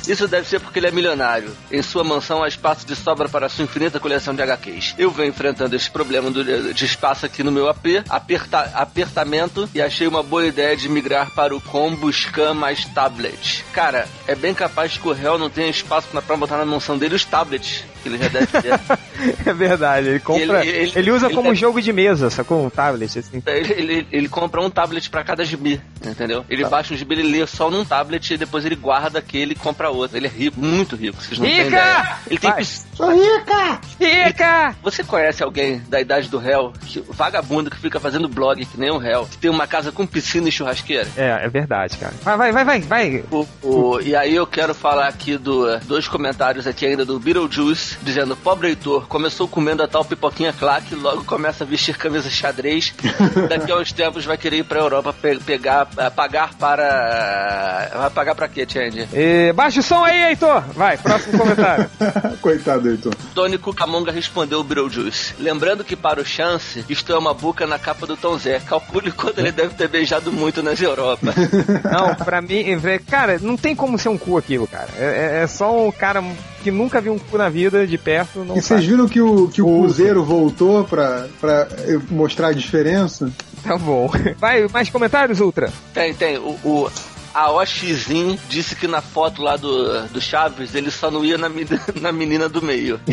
Isso deve ser porque ele é milionário. Em sua mansão há espaço de sobra para sua infinita coleção de HQs. Eu venho enfrentando esse problema do- de espaço aqui no meu AP, aperta- apertamento, e achei uma boa ideia de migrar para o combo Scan mais tablet. Cara, é bem capaz que o réu não tenha espaço pra botar na mansão dele os tablets. Que ele já deve ter. É verdade, ele compra. Ele- Ele, ele- usa ele como deve- jogo de mesa, sacou? Um tablet, assim. Ele, ele, ele compra um tablet pra cada gibi, entendeu? Ele Tá. baixa um gibi, ele lê só num tablet e depois ele guarda aquele e compra outro. Ele é rico, muito rico, vocês não têm Rica! ideia. Ele tem pis- Sou rica! Rica! Você conhece alguém da idade do réu, que, vagabundo que fica fazendo blog que nem um réu, que tem uma casa com piscina e churrasqueira? É, é verdade, cara. Vai, vai, vai, vai, vai. O- o- e aí eu quero falar aqui do dois comentários aqui ainda do Beetlejuice, dizendo, pobre Heitor, começou comendo a tal pipoquinha claque, logo começa a vestir camisa xadrez, daqui a uns tempos vai querer ir pra Europa pe- pegar, eh, pagar para... Vai pagar pra quê, Change? E, baixa o som aí, Heitor. Vai, próximo comentário. Coitado, Heitor. Tony Cucamonga respondeu o Beetlejuice. Lembrando que para o Chance, isto é uma boca na capa do Tom Zé. Calcule quanto ele deve ter beijado muito nas Europa. Não, pra mim, é, cara, não tem como ser um cu aquilo, cara. É, é- é só um cara que nunca viu um cu na vida de perto. Não E vocês viram que o, que o Cruzeiro voltou pra, pra mostrar a diferença? Tá bom. Vai, mais comentários, Ultra? Tem, tem. O, o a Oxizin disse que na foto lá do, do Chaves ele só não ia na, na menina do meio.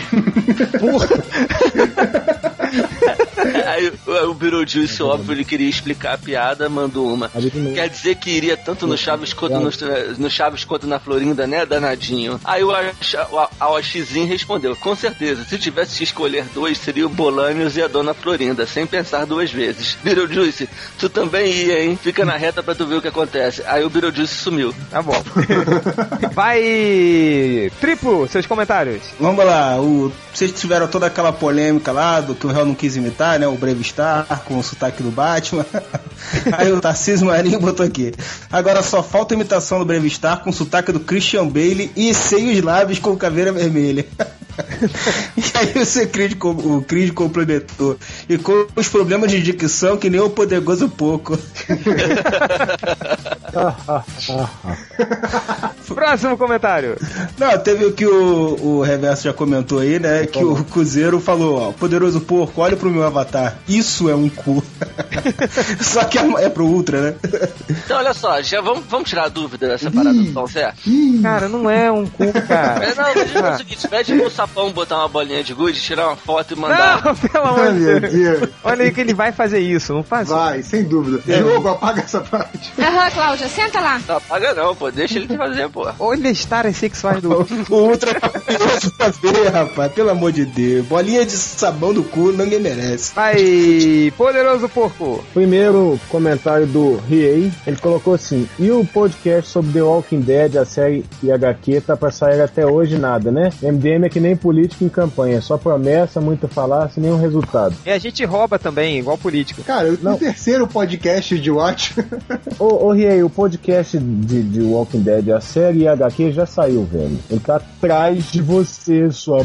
Aí o, o Beetlejuice, óbvio, ele queria explicar a piada, mandou uma. Quer dizer que iria tanto no Chaves quanto no, no Chaves quanto na Florinda, né, danadinho? Aí o, a, a Oxizin respondeu, com certeza, se tivesse que escolher dois, seria o Bolanios e a Dona Florinda, sem pensar duas vezes. Beetlejuice, tu também ia, hein? Fica na reta pra tu ver o que acontece. Aí o Beetlejuice sumiu. Tá bom. Vai, triplo, seus comentários. Vamos lá, o, vocês tiveram toda aquela polêmica lá do que o réu não quis imitar, né? O Brave Star com o sotaque do Batman. Aí o Tarcísio Marinho botou aqui. Agora só falta imitação do Brave Star com o sotaque do Christian Bale e seios lábios com caveira vermelha. e aí o seu com- o Creed complementou. E com os problemas de dicção que nem o poderoso pouco. Próximo comentário. Não, teve o que o, o Reverso já comentou aí, né? Que o Cruzeiro falou, ó, poderoso porco, olha pro meu avatar. Isso é um cu. Só que é, é pro Ultra, né? Então, olha só, já vamos, vamos tirar a dúvida dessa parada do Tom Zé? Cara, não é um cu, cara. É, não, mas é o seguinte, pede pro sapão botar uma bolinha de gude, tirar uma foto e mandar. Não, pelo amor de Deus. Olha aí que ele vai fazer isso, não faz Vai, sem dúvida. Jogo, apaga essa parte. Aham, Cláudia, senta lá. Não apaga não, pô, deixa ele fazer, pô. Olha as taras sexuais do O Ultra tá pra ver, rapaz. Pelo amor de Deus. Bolinha de sabão do cu ninguém merece. Vai, poderoso porco. Primeiro comentário do Riei, ele colocou assim: e o podcast sobre The Walking Dead, a série e HQ, tá pra sair até hoje nada, né? MDM é que nem político em campanha, só promessa, muito falar, sem nenhum resultado. E a gente rouba também, igual político. Cara, o terceiro podcast de Watch. Ô, ô Riei, o podcast de, de Walking Dead, a série HQ já saiu, velho. Ele tá atrás de você, sua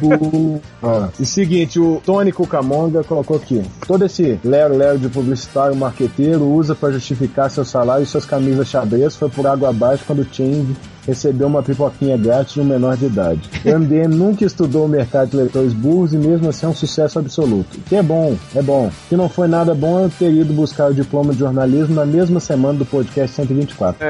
burra. E seguinte, o Tony Cucamonga colocou aqui: todo esse lero-lero de publicitário marqueteiro usa pra justificar seu salário e suas camisas xadrez foi por água abaixo quando o Change recebeu uma pipoquinha grátis de um menor de idade. O MDM nunca estudou o mercado de leitores burros e mesmo assim é um sucesso absoluto. Que é bom, é bom. Se não foi nada bom, eu teria ido buscar o diploma de jornalismo na mesma semana do podcast 124.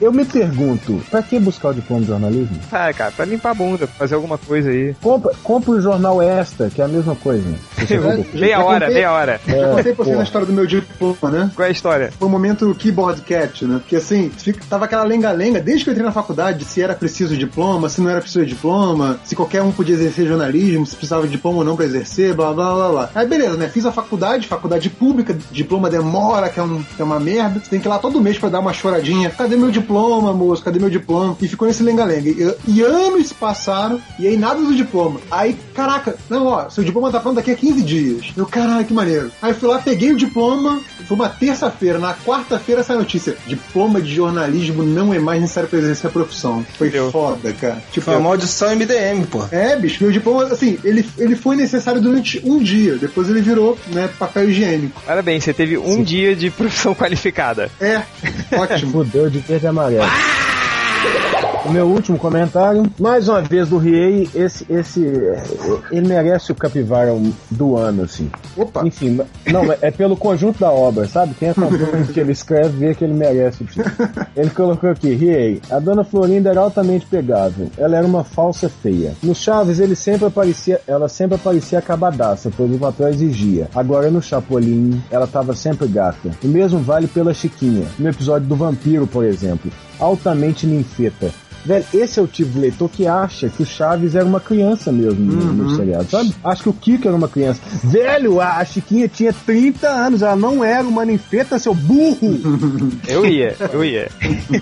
Eu me pergunto, pra que buscar o diploma de jornalismo? Ah, cara, pra limpar a bunda, pra fazer alguma coisa aí. Compra, compra o jornal Extra, que é a mesma coisa. meia hora, meia hora. Já É, contei pra você na história do meu diploma, né? Qual é a história? Foi o momento keyboard cat, né? Porque assim, tava aquela lenga-lenga desde que eu entrei na faculdade, se era preciso diploma, se não era preciso diploma, se qualquer um podia exercer jornalismo, se precisava de diploma ou não pra exercer, blá blá blá blá. Aí beleza, né? Fiz a faculdade, faculdade pública, diploma demora, que é, um, que é uma merda. Você tem que ir lá todo mês pra dar uma choradinha. Cadê meu diploma, moço? Cadê meu diploma? E ficou nesse lenga-lenga. E, e anos passaram e aí nada do diploma. Aí, caraca, não, ó, seu diploma tá pronto daqui a 15 dias. Eu, caralho, que maneiro. Aí fui lá, peguei o diploma, foi uma terça-feira. Na quarta-feira essa notícia: diploma de jornalismo não é mais necessário pra exercer profissão. Foi foda, cara. Tipo, Foi a maldição MDM, pô. é, bicho, meu diploma, assim, ele, ele foi necessário durante um dia, depois ele virou, né, papel higiênico. Parabéns, você teve um dia de profissão qualificada. É, ótimo. Fudeu de verde e amarelo. O meu último comentário, mais uma vez do Riei, esse, esse, ele merece o capivara do ano, assim. Opa! Enfim, não, é- é pelo conjunto da obra, sabe? Quem acompanha o que ele escreve vê que ele merece o título. Ele colocou aqui, Riei, a dona Florinda era altamente pegável, ela era uma falsa feia. No Chaves, ele sempre aparecia, ela sempre aparecia acabadaça, pois o papel exigia. Agora no Chapolin, ela tava sempre gata. O mesmo vale pela Chiquinha, no episódio do Vampiro, por exemplo. Altamente ninfeta. Velho, esse é o tipo de leitor que acha que o Chaves era uma criança mesmo no, no seriado, sabe? Acho que o Kiko era uma criança. Velho, a, a Chiquinha tinha 30 anos, ela não era uma ninfeta, seu burro! Eu ia, eu ia.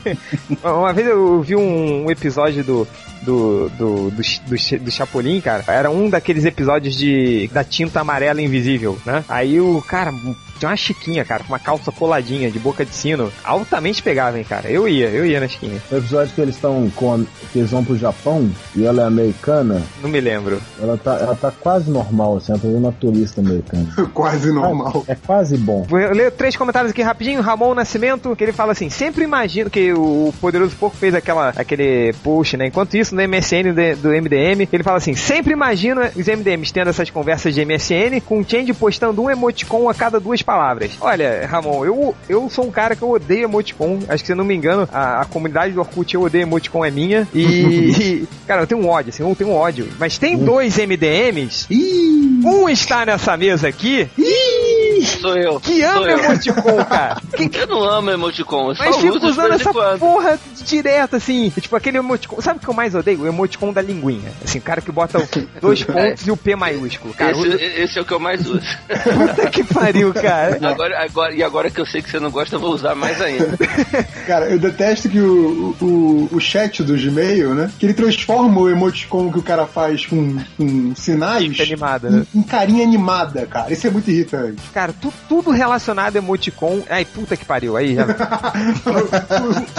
Uma vez eu vi um, um episódio do. Do, do, do, do, do Chapolin, cara, era um daqueles episódios de da tinta amarela invisível, né? Aí o cara tinha uma chiquinha, cara, com uma calça coladinha de boca de sino, altamente pegável, hein, cara. Eu ia, eu ia na chiquinha. O episódio que eles estão com. que eles vão pro Japão e ela é americana, Não me lembro. ela tá, ela tá quase normal, assim, ela tá vendo uma turista americana. Quase normal. É quase bom. Vou ler três comentários aqui rapidinho. Ramon Nascimento, que ele fala assim: sempre imagino que o Poderoso Porco fez aquela, aquele post, né? Enquanto isso, no MSN do, do MDM, ele fala assim: sempre imagino os MDMs tendo essas conversas de MSN com o Change postando um emoticon a cada duas palavras. Olha, Ramon, eu, eu sou um cara que eu odeio emoticon. Acho que se eu não me engano, a, a comunidade do Orkut eu odeio emoticon é minha. E, e, cara, eu tenho um ódio, assim, eu tenho um ódio. Mas tem dois MDMs. Um está nessa mesa aqui. Sou eu. Que ama eu. emoticon, cara. Eu não amo emoticon, eu só Mas fico uso de usando essa quando. porra direto, assim. Tipo, aquele emoticon. Sabe o que eu mais odeio? O emoticon da linguinha. Assim, o cara que bota dois pontos e o P maiúsculo. Cara, Esse, esse é o que eu mais uso. puta que pariu, cara. Agora, agora, e agora que eu sei que você não gosta, eu vou usar mais ainda. Cara, eu detesto que o, o, o chat do Gmail, né? Que ele transforma o emoticon que o cara faz com, com sinais animada, né? em, em carinha animada, cara. Isso é muito irritante. Cara, tu- tudo relacionado a emoticon. Ai, puta que pariu. Aí, já.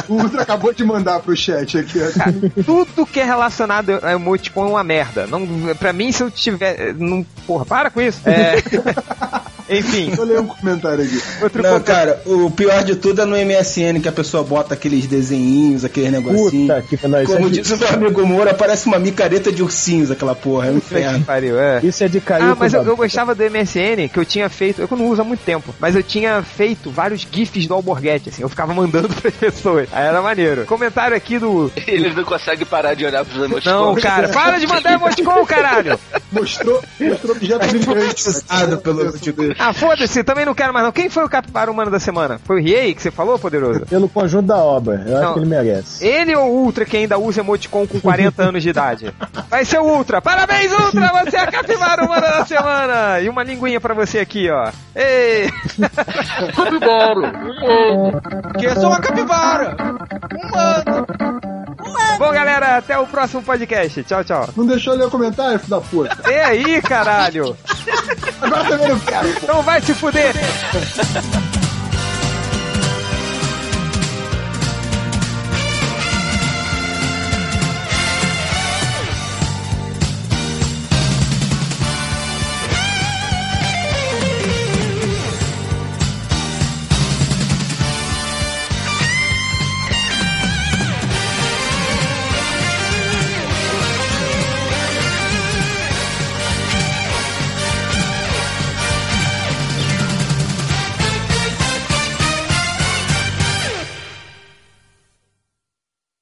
o, o Ultra acabou de mandar pro chat aqui. Cara, tudo que é relacionado a emoticon é uma merda. Não, pra mim, se eu tiver. Não, porra, para com isso. É. Enfim. Eu ler um comentário aqui. Outro Não, cara, o pior de tudo é no MSN que a pessoa bota aqueles desenhinhos, aqueles negocinhos. Puta que isso, Como é de, diz o meu amigo Moura, parece uma micareta de ursinhos aquela porra, é um inferno. pariu, é. isso é de cair Ah, mas eu, eu gostava do MSN, que eu tinha feito, eu não uso há muito tempo, mas eu tinha feito vários GIFs do Alborguete, assim, eu ficava mandando pras pessoas. Aí era maneiro. Comentário aqui do. Eles não conseguem parar de olhar pros emoticons. Não, cara, para de mandar emoticon, caralho! Mostrou, mostrou objeto brilhante. Pelo emoticon. Ah, foda-se, também não quero mais não. Quem foi o capivara humano da semana? Foi o Riei que você falou, poderoso? Pelo conjunto da obra, eu Não. acho que ele merece. Ele ou o Ultra que ainda usa emoticon com 40 anos de idade? Vai ser o Ultra. Parabéns, Ultra! Você é a capivara humana da semana! E uma linguinha pra você aqui, ó. Ei! Que eu sou uma capivara! Bom, galera, até o próximo podcast. Tchau, tchau. Não deixou ler o comentário, filho da puta. E aí, caralho? Agora também não quero. Então vai se fuder!